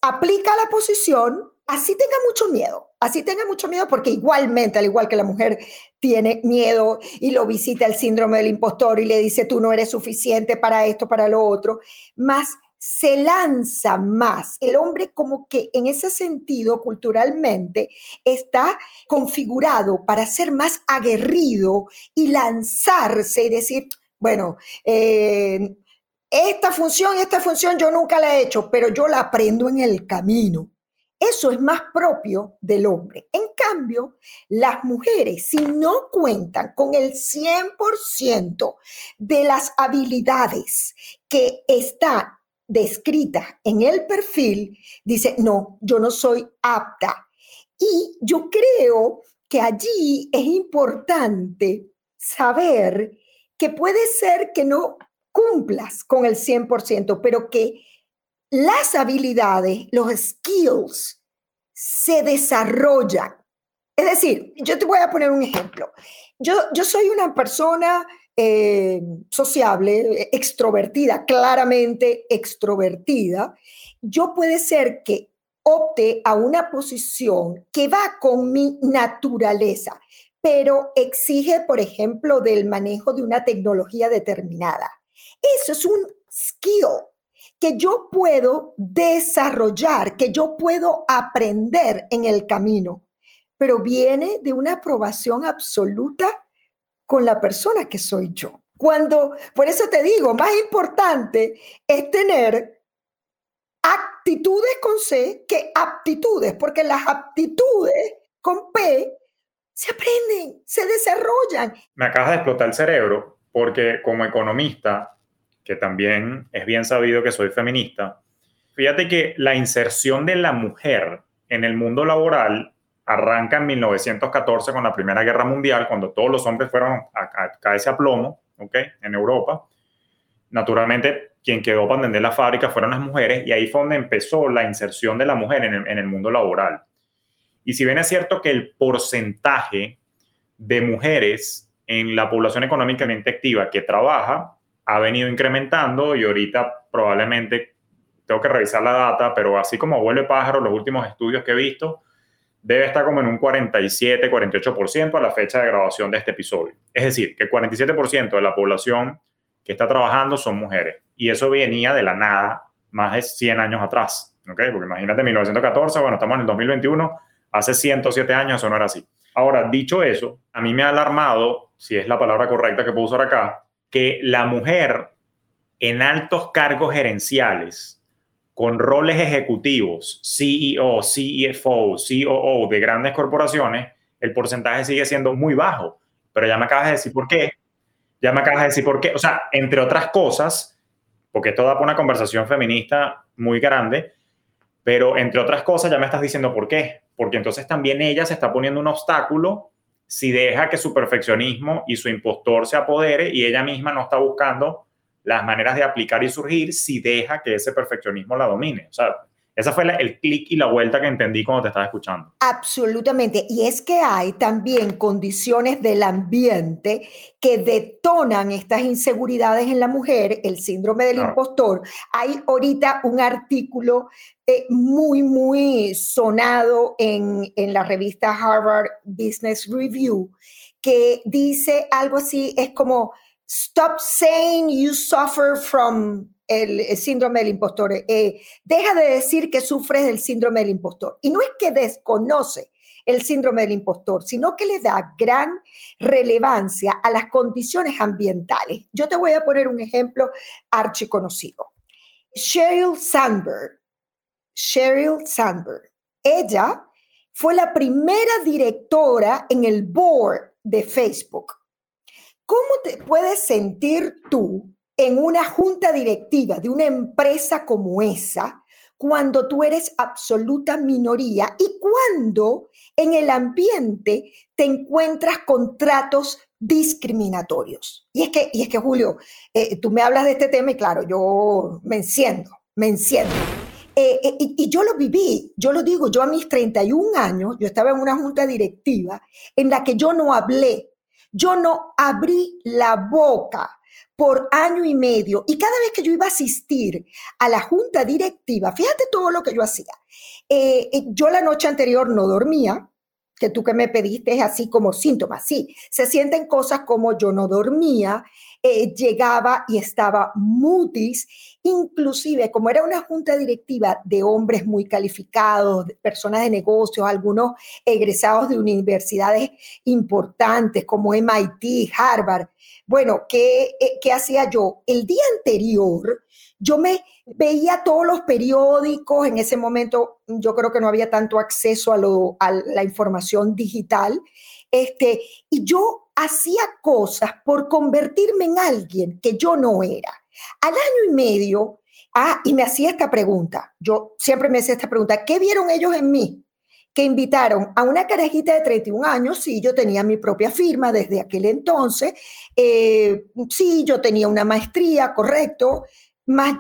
aplica la posición así tenga mucho miedo, así tenga mucho miedo porque igualmente, al igual que la mujer tiene miedo y lo visita el síndrome del impostor y le dice tú no eres suficiente para esto, para lo otro, más se lanza más. El hombre como que en ese sentido culturalmente está configurado para ser más aguerrido y lanzarse y decir, bueno, eh, esta función, esta función yo nunca la he hecho, pero yo la aprendo en el camino. Eso es más propio del hombre. En cambio, las mujeres, si no cuentan con el 100% de las habilidades que está descrita en el perfil, dice, no, yo no soy apta. Y yo creo que allí es importante saber que puede ser que no cumplas con el 100%, pero que las habilidades, los skills, se desarrollan. Es decir, yo te voy a poner un ejemplo. Yo, yo soy una persona eh, sociable, extrovertida, claramente extrovertida. Yo puede ser que opte a una posición que va con mi naturaleza, pero exige, por ejemplo, del manejo de una tecnología determinada. Eso es un skill que yo puedo desarrollar, que yo puedo aprender en el camino, pero viene de una aprobación absoluta con la persona que soy yo. Cuando, por eso te digo, más importante es tener actitudes con C que aptitudes, porque las aptitudes con P se aprenden, se desarrollan. Me acabas de explotar el cerebro porque como economista que también es bien sabido que soy feminista, fíjate que la inserción de la mujer en el mundo laboral arranca en 1914 con la Primera Guerra Mundial, cuando todos los hombres fueron a, caerse a plomo, ¿ok? En Europa. Naturalmente, quien quedó para atender la fábrica fueron las mujeres y ahí fue donde empezó la inserción de la mujer en el, en el mundo laboral. Y si bien es cierto que el porcentaje de mujeres en la población económicamente activa que trabaja ha venido incrementando y ahorita probablemente tengo que revisar la data, pero así como vuelve pájaro, los últimos estudios que he visto, debe estar como en un 47, 48% a la fecha de grabación de este episodio. Es decir, que el 47% de la población que está trabajando son mujeres. Y eso venía de la nada más de 100 años atrás. ¿okay? Porque imagínate, 1914, bueno, estamos en el 2021, hace 107 años eso no era así. Ahora, dicho eso, a mí me ha alarmado, si es la palabra correcta que puedo usar acá, que la mujer en altos cargos gerenciales, con roles ejecutivos, CEO, CFO, COO de grandes corporaciones, el porcentaje sigue siendo muy bajo. pero ya me acabas de decir por qué. Ya me acabas de decir por qué. O sea, entre otras cosas, porque esto da para una conversación feminista muy grande, pero entre otras cosas ya me estás diciendo por qué. Porque entonces también ella se está poniendo un obstáculo si deja que su perfeccionismo y su impostor se apodere y ella misma no está buscando las maneras de aplicar y surgir si deja que ese perfeccionismo la domine. O sea, esa fue el clic y la vuelta que entendí cuando te estaba escuchando. Absolutamente. Y es que hay también condiciones del ambiente que detonan estas inseguridades en la mujer, el síndrome del impostor. Hay ahorita un artículo eh, muy, muy sonado en, en la revista Harvard Business Review que dice algo así, es como, stop saying you suffer from el, síndrome del impostor. Eh, deja de decir que sufres del síndrome del impostor. Y no es que desconoce el síndrome del impostor, sino que le da gran relevancia a las condiciones ambientales. Yo te voy a poner un ejemplo archiconocido. Sheryl Sandberg, Sheryl Sandberg, ella fue la primera directora en el board de Facebook. ¿Cómo te puedes sentir tú en una junta directiva de una empresa como esa cuando tú eres absoluta minoría y cuando en el ambiente te encuentras con tratos discriminatorios. Y es que, y es que Julio, eh, tú me hablas de este tema y claro, yo me enciendo, me enciendo. Eh, eh, y, y, yo lo viví, yo lo digo, yo a mis 31 años, yo estaba en una junta directiva en la que yo no hablé, yo no abrí la boca por año y medio. Y cada vez que yo iba a asistir a la junta directiva, fíjate todo lo que yo hacía. Eh, eh, yo la noche anterior no dormía, que tú que me pediste es así como síntomas, sí, se sienten cosas como yo no dormía, eh, llegaba y estaba mutis, inclusive como era una junta directiva de hombres muy calificados, personas de negocios, algunos egresados de universidades importantes como MIT, Harvard, bueno, ¿qué, eh, ¿qué hacía yo? El día anterior yo me veía todos los periódicos, en ese momento yo creo que no había tanto acceso a, la información digital, este, y yo hacía cosas por convertirme en alguien que yo no era. Al año y medio, ah, y me hacía esta pregunta, yo siempre me hacía esta pregunta, ¿qué vieron ellos en mí? que invitaron a una carajita de 31 años, sí, yo tenía mi propia firma desde aquel entonces, eh, sí, yo tenía una maestría, correcto, más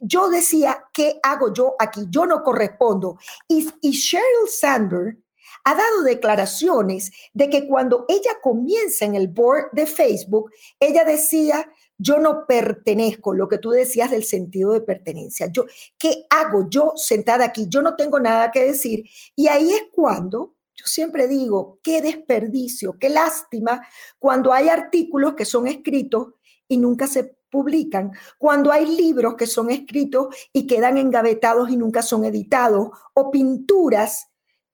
yo decía, ¿qué hago yo aquí? Yo no correspondo. Y, y Sheryl Sandberg ha dado declaraciones de que cuando ella comienza en el board de Facebook, ella decía, yo no pertenezco, lo que tú decías del sentido de pertenencia. Yo, ¿qué hago yo sentada aquí? Yo no tengo nada que decir. Y ahí es cuando yo siempre digo, qué desperdicio, qué lástima cuando hay artículos que son escritos y nunca se publican, cuando hay libros que son escritos y quedan engavetados y nunca son editados, o pinturas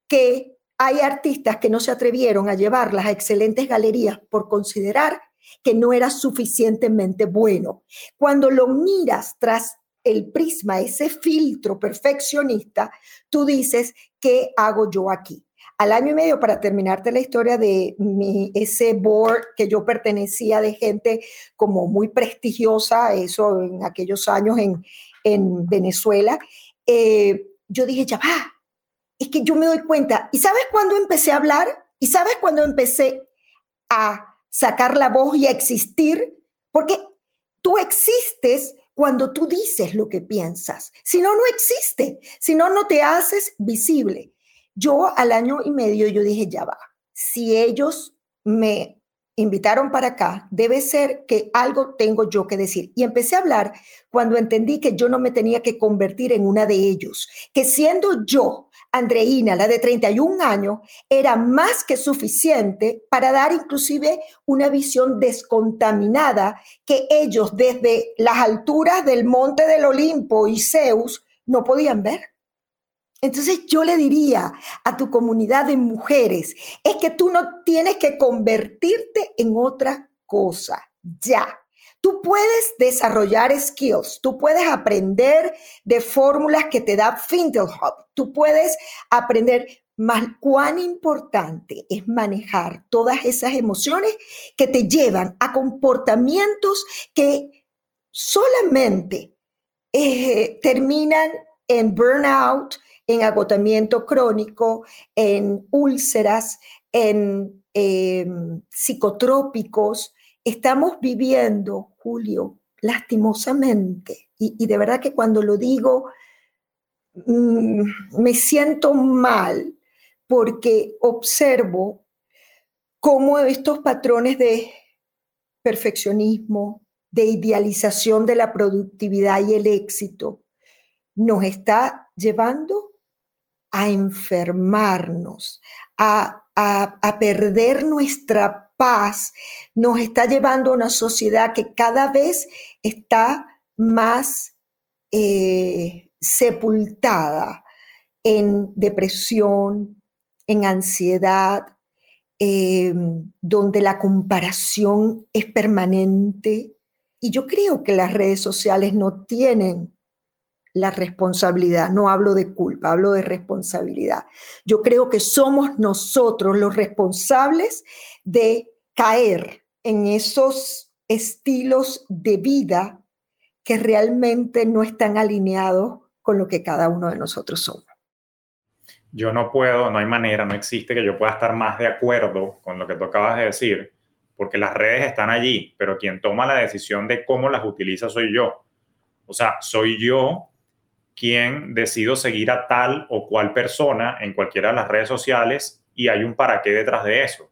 que hay artistas que no se atrevieron a llevarlas a excelentes galerías por considerar que no era suficientemente bueno. Cuando lo miras tras el prisma, ese filtro perfeccionista, tú dices, ¿qué hago yo aquí? Al año y medio, para terminarte la historia de mi, ese board que yo pertenecía de gente como muy prestigiosa, eso en aquellos años en, en Venezuela, eh, yo dije, ya va, es que yo me doy cuenta. ¿Y sabes cuándo empecé a hablar? ¿Y sabes cuándo empecé a sacar la voz y a existir, porque tú existes cuando tú dices lo que piensas. Si no, no existe. Si no, no te haces visible. Yo al año y medio yo dije, ya va, si ellos me invitaron para acá, debe ser que algo tengo yo que decir. Y empecé a hablar cuando entendí que yo no me tenía que convertir en una de ellos, que siendo yo Andreina, la de 31 años, era más que suficiente para dar inclusive una visión descontaminada que ellos desde las alturas del monte del Olimpo y Zeus no podían ver. Entonces yo le diría a tu comunidad de mujeres, es que tú no tienes que convertirte en otra cosa, ya. Tú puedes desarrollar skills, tú puedes aprender de fórmulas que te da Findelhub, tú puedes aprender, más cuán importante es manejar todas esas emociones que te llevan a comportamientos que solamente eh, terminan en burnout, en agotamiento crónico, en úlceras, en em, psicotrópicos. Estamos viviendo, Julio, lastimosamente, y, de verdad que cuando lo digo, mm, me siento mal porque observo cómo estos patrones de perfeccionismo, de idealización de la productividad y el éxito, nos está llevando a enfermarnos, a, perder nuestra paz, nos está llevando a una sociedad que cada vez está más eh, sepultada en depresión, en ansiedad, em, donde la comparación es permanente. Y yo creo que las redes sociales no tienen la responsabilidad. No hablo de culpa, hablo de responsabilidad. Yo creo que somos nosotros los responsables de caer en esos estilos de vida que realmente no están alineados con lo que cada uno de nosotros somos. Yo no puedo, no hay manera, no existe que yo pueda estar más de acuerdo con lo que tú acabas de decir, porque las redes están allí, pero quien toma la decisión de cómo las utiliza soy yo. O sea, soy yo quien decido seguir a tal o cual persona en cualquiera de las redes sociales y hay un para qué detrás de eso.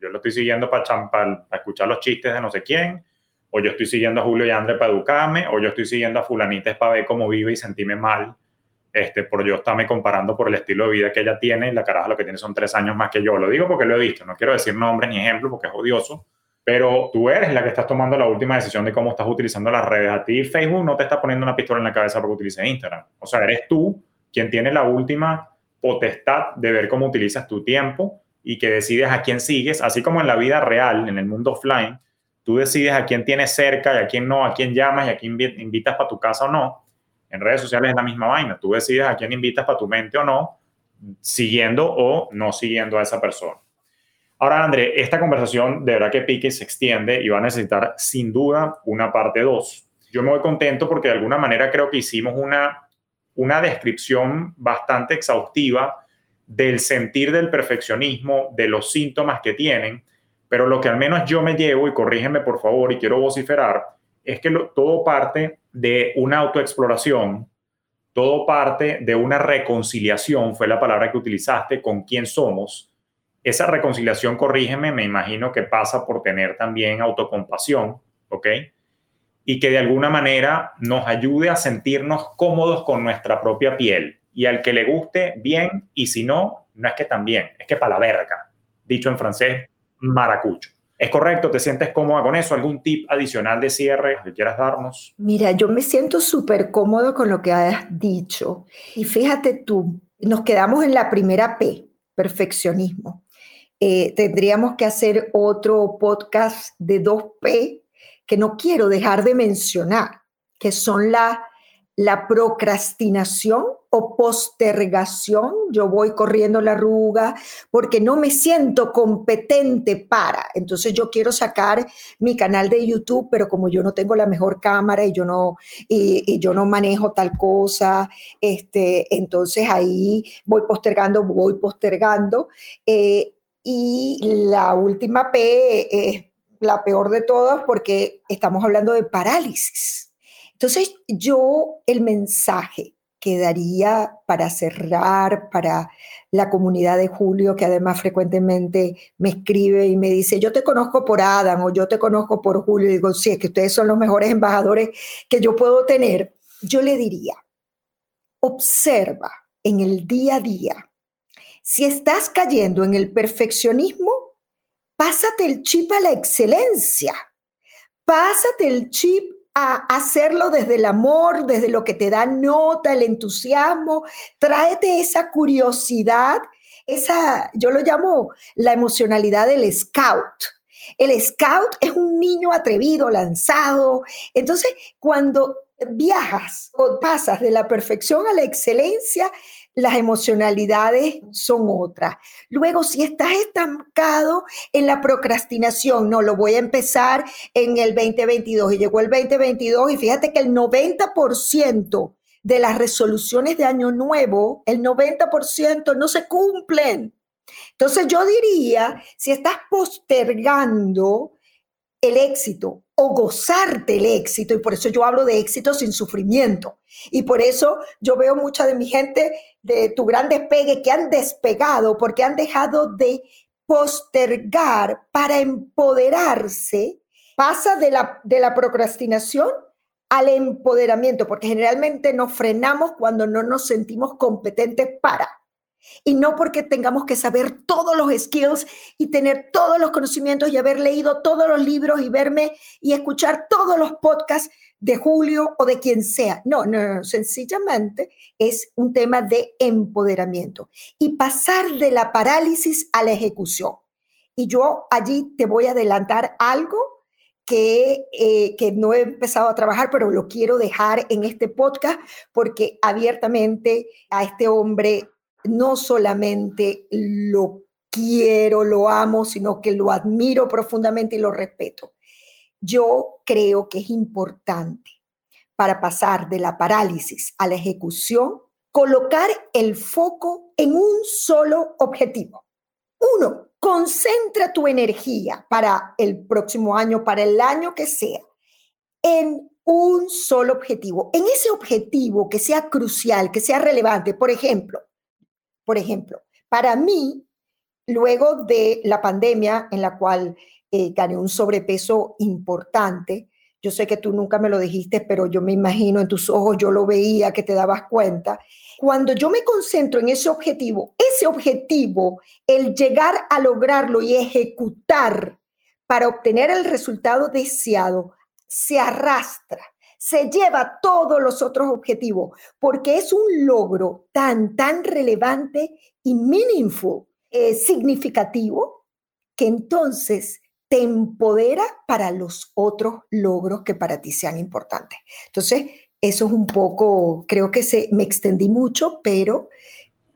yo lo estoy siguiendo para, para, escuchar los chistes de no sé quién, o yo estoy siguiendo a Julio y André para educarme, o yo estoy siguiendo a fulanites para ver cómo vive y sentirme mal, este, por yo estarme comparando por el estilo de vida que ella tiene y la caraja lo que tiene son tres años más que yo. Lo digo porque lo he visto, no quiero decir nombres ni ejemplos porque es odioso, pero tú eres la que estás tomando la última decisión de cómo estás utilizando las redes. A ti Facebook no te está poniendo una pistola en la cabeza porque utilices Instagram. O sea, eres tú quien tiene la última potestad de ver cómo utilizas tu tiempo y que decides a quién sigues, así como en la vida real, en el mundo offline, tú decides a quién tienes cerca y a quién no, a quién llamas y a quién invitas para tu casa o no. En redes sociales es la misma vaina. Tú decides a quién invitas para tu mente o no, siguiendo o no siguiendo a esa persona. Ahora, André, esta conversación de verdad que pique se extiende y va a necesitar sin duda una parte 2. Yo me voy contento porque de alguna manera creo que hicimos una, una descripción bastante exhaustiva del sentir del perfeccionismo, de los síntomas que tienen, pero lo que al menos yo me llevo, y corrígeme por favor, y quiero vociferar, es que todo parte de una autoexploración, todo parte de una reconciliación, fue la palabra que utilizaste, con quién somos, esa reconciliación, corrígeme, me imagino que pasa por tener también autocompasión, ¿ok? Y que de alguna manera nos ayude a sentirnos cómodos con nuestra propia piel. Y al que le guste, bien, y si no, no es que también, es que para dicho en francés, maracucho. ¿Es correcto? ¿Te sientes cómoda con eso? ¿Algún tip adicional de cierre que quieras darnos? Mira, yo me siento súper cómodo con lo que has dicho. Y fíjate tú, nos quedamos en la primera P, perfeccionismo. Eh, tendríamos que hacer otro podcast de 2P que no quiero dejar de mencionar, que son la, la procrastinación o postergación. Yo voy corriendo la arruga porque no me siento competente para. Entonces yo quiero sacar mi canal de YouTube, pero como yo no tengo la mejor cámara y yo no, y, yo no manejo tal cosa, este, entonces ahí voy postergando, voy postergando. Eh, y la última P es la peor de todas porque estamos hablando de parálisis. Entonces, yo el mensaje que daría para cerrar, para la comunidad de Julio, que además frecuentemente me escribe y me dice, yo te conozco por Adam o yo te conozco por Julio, y digo, sí, es que ustedes son los mejores embajadores que yo puedo tener, yo le diría, observa en el día a día si estás cayendo en el perfeccionismo, pásate el chip a la excelencia. Pásate el chip a hacerlo desde el amor, desde lo que te da nota, el entusiasmo. Tráete esa curiosidad, esa, yo lo llamo la emocionalidad del scout. El scout es un niño atrevido, lanzado. Entonces, cuando viajas o pasas de la perfección a la excelencia, las emocionalidades son otras. Luego, si estás estancado en la procrastinación, no, lo voy a empezar en el 2022 y llegó el 2022 y fíjate que el 90% de las resoluciones de año nuevo, el 90% no se cumplen. Entonces yo diría, si estás postergando el éxito o gozarte el éxito, y por eso yo hablo de éxito sin sufrimiento, y por eso yo veo mucha de mi gente de tu gran despegue que han despegado porque han dejado de postergar para empoderarse, pasa de la, de la procrastinación al empoderamiento, porque generalmente nos frenamos cuando no nos sentimos competentes para. Y no porque tengamos que saber todos los skills y tener todos los conocimientos y haber leído todos los libros y verme y escuchar todos los podcasts de Julio o de quien sea. No, no, no, sencillamente es un tema de empoderamiento y pasar de la parálisis a la ejecución. Y yo allí te voy a adelantar algo que, eh, que no he empezado a trabajar, pero lo quiero dejar en este podcast porque abiertamente a este hombre no solamente lo quiero, lo amo, sino que lo admiro profundamente y lo respeto. Yo creo que es importante para pasar de la parálisis a la ejecución, colocar el foco en un solo objetivo. Uno, concentra tu energía para el próximo año, para el año que sea, en un solo objetivo, en ese objetivo que sea crucial, que sea relevante. Por ejemplo, por ejemplo, para mí, luego de la pandemia en la cual eh, gané un sobrepeso importante, yo sé que tú nunca me lo dijiste, pero yo me imagino en tus ojos, yo lo veía, que te dabas cuenta. Cuando yo me concentro en ese objetivo, ese objetivo, el llegar a lograrlo y ejecutar para obtener el resultado deseado, se arrastra se lleva todos los otros objetivos, porque es un logro tan, tan relevante y meaningful, eh, significativo, que entonces te empodera para los otros logros que para ti sean importantes. Entonces, eso es un poco, creo que se, me extendí mucho, pero...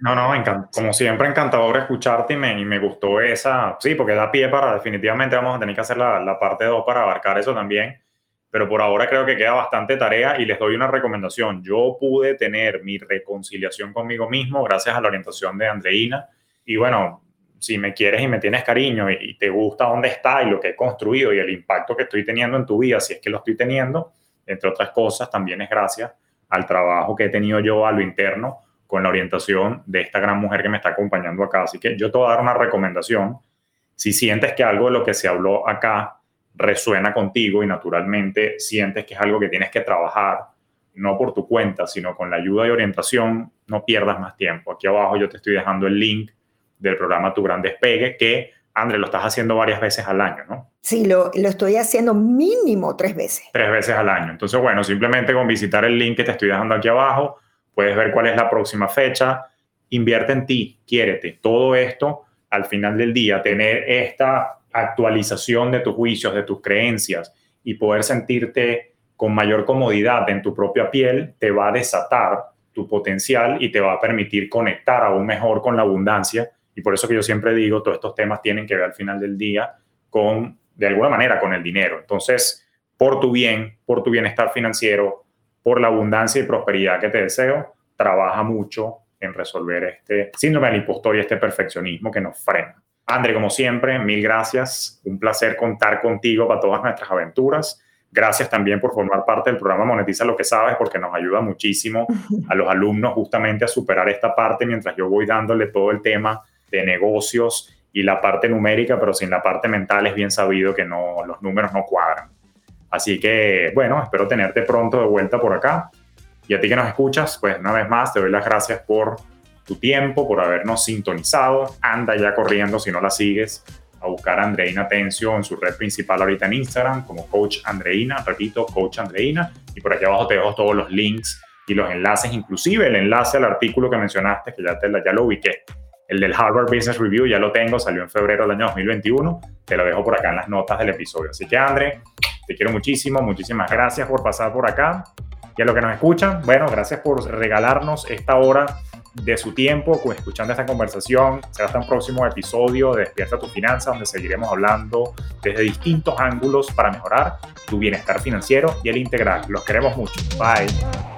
No, no, como siempre, encantador escucharte y me, y me, gustó esa, sí, porque da pie para, definitivamente vamos a tener que hacer la, la parte 2 para abarcar eso también pero por ahora creo que queda bastante tarea y les doy una recomendación. Yo pude tener mi reconciliación conmigo mismo gracias a la orientación de Andreina y bueno, si me quieres y me tienes cariño y, te gusta dónde está y lo que he construido y el impacto que estoy teniendo en tu vida, si es que lo estoy teniendo, entre otras cosas, también es gracias al trabajo que he tenido yo a lo interno con la orientación de esta gran mujer que me está acompañando acá. Así que yo te voy a dar una recomendación. Si sientes que algo de lo que se habló acá resuena contigo y naturalmente sientes que es algo que tienes que trabajar, no por tu cuenta, sino con la ayuda y orientación, no pierdas más tiempo. Aquí abajo yo te estoy dejando el link del programa Tu Gran Despegue, que, André, lo estás haciendo varias veces al año, ¿no? Sí, lo, lo estoy haciendo mínimo tres veces. Tres veces al año. Entonces, bueno, simplemente con visitar el link que te estoy dejando aquí abajo, puedes ver cuál es la próxima fecha. Invierte en ti, quiérete. Todo esto, al final del día, tener esta actualización de tus juicios, de tus creencias y poder sentirte con mayor comodidad en tu propia piel, te va a desatar tu potencial y te va a permitir conectar aún mejor con la abundancia. Y por eso que yo siempre digo, todos estos temas tienen que ver al final del día con, de alguna manera, con el dinero. Entonces, por tu bien, por tu bienestar financiero, por la abundancia y prosperidad que te deseo, trabaja mucho en resolver este síndrome del impostor y este perfeccionismo que nos frena. André, como siempre, mil gracias. Un placer contar contigo para todas nuestras aventuras. Gracias también por formar parte del programa Monetiza lo que sabes, porque nos ayuda muchísimo a los alumnos justamente a superar esta parte mientras yo voy dándole todo el tema de negocios y la parte numérica, pero sin la parte mental es bien sabido que no, los números no cuadran. Así que, bueno, espero tenerte pronto de vuelta por acá. Y a ti que nos escuchas, pues una vez más te doy las gracias por tu tiempo, por habernos sintonizado. Anda ya corriendo, si no la sigues, a buscar a Andreina Tencio en su red principal ahorita en Instagram como Coach Andreina, repito, Coach Andreina. Y por aquí abajo te dejo todos los links y los enlaces, inclusive el enlace al artículo que mencionaste, que ya, te, ya lo ubiqué. El del Harvard Business Review ya lo tengo, salió en febrero del año 2021. Te lo dejo por acá en las notas del episodio. Así que, André, te quiero muchísimo. Muchísimas gracias por pasar por acá. Y a los que nos escuchan, bueno, gracias por regalarnos esta hora de su tiempo escuchando esta conversación. Será hasta un próximo episodio de Despierta tu Finanza, donde seguiremos hablando desde distintos ángulos para mejorar tu bienestar financiero y el integral. Los queremos mucho. Bye.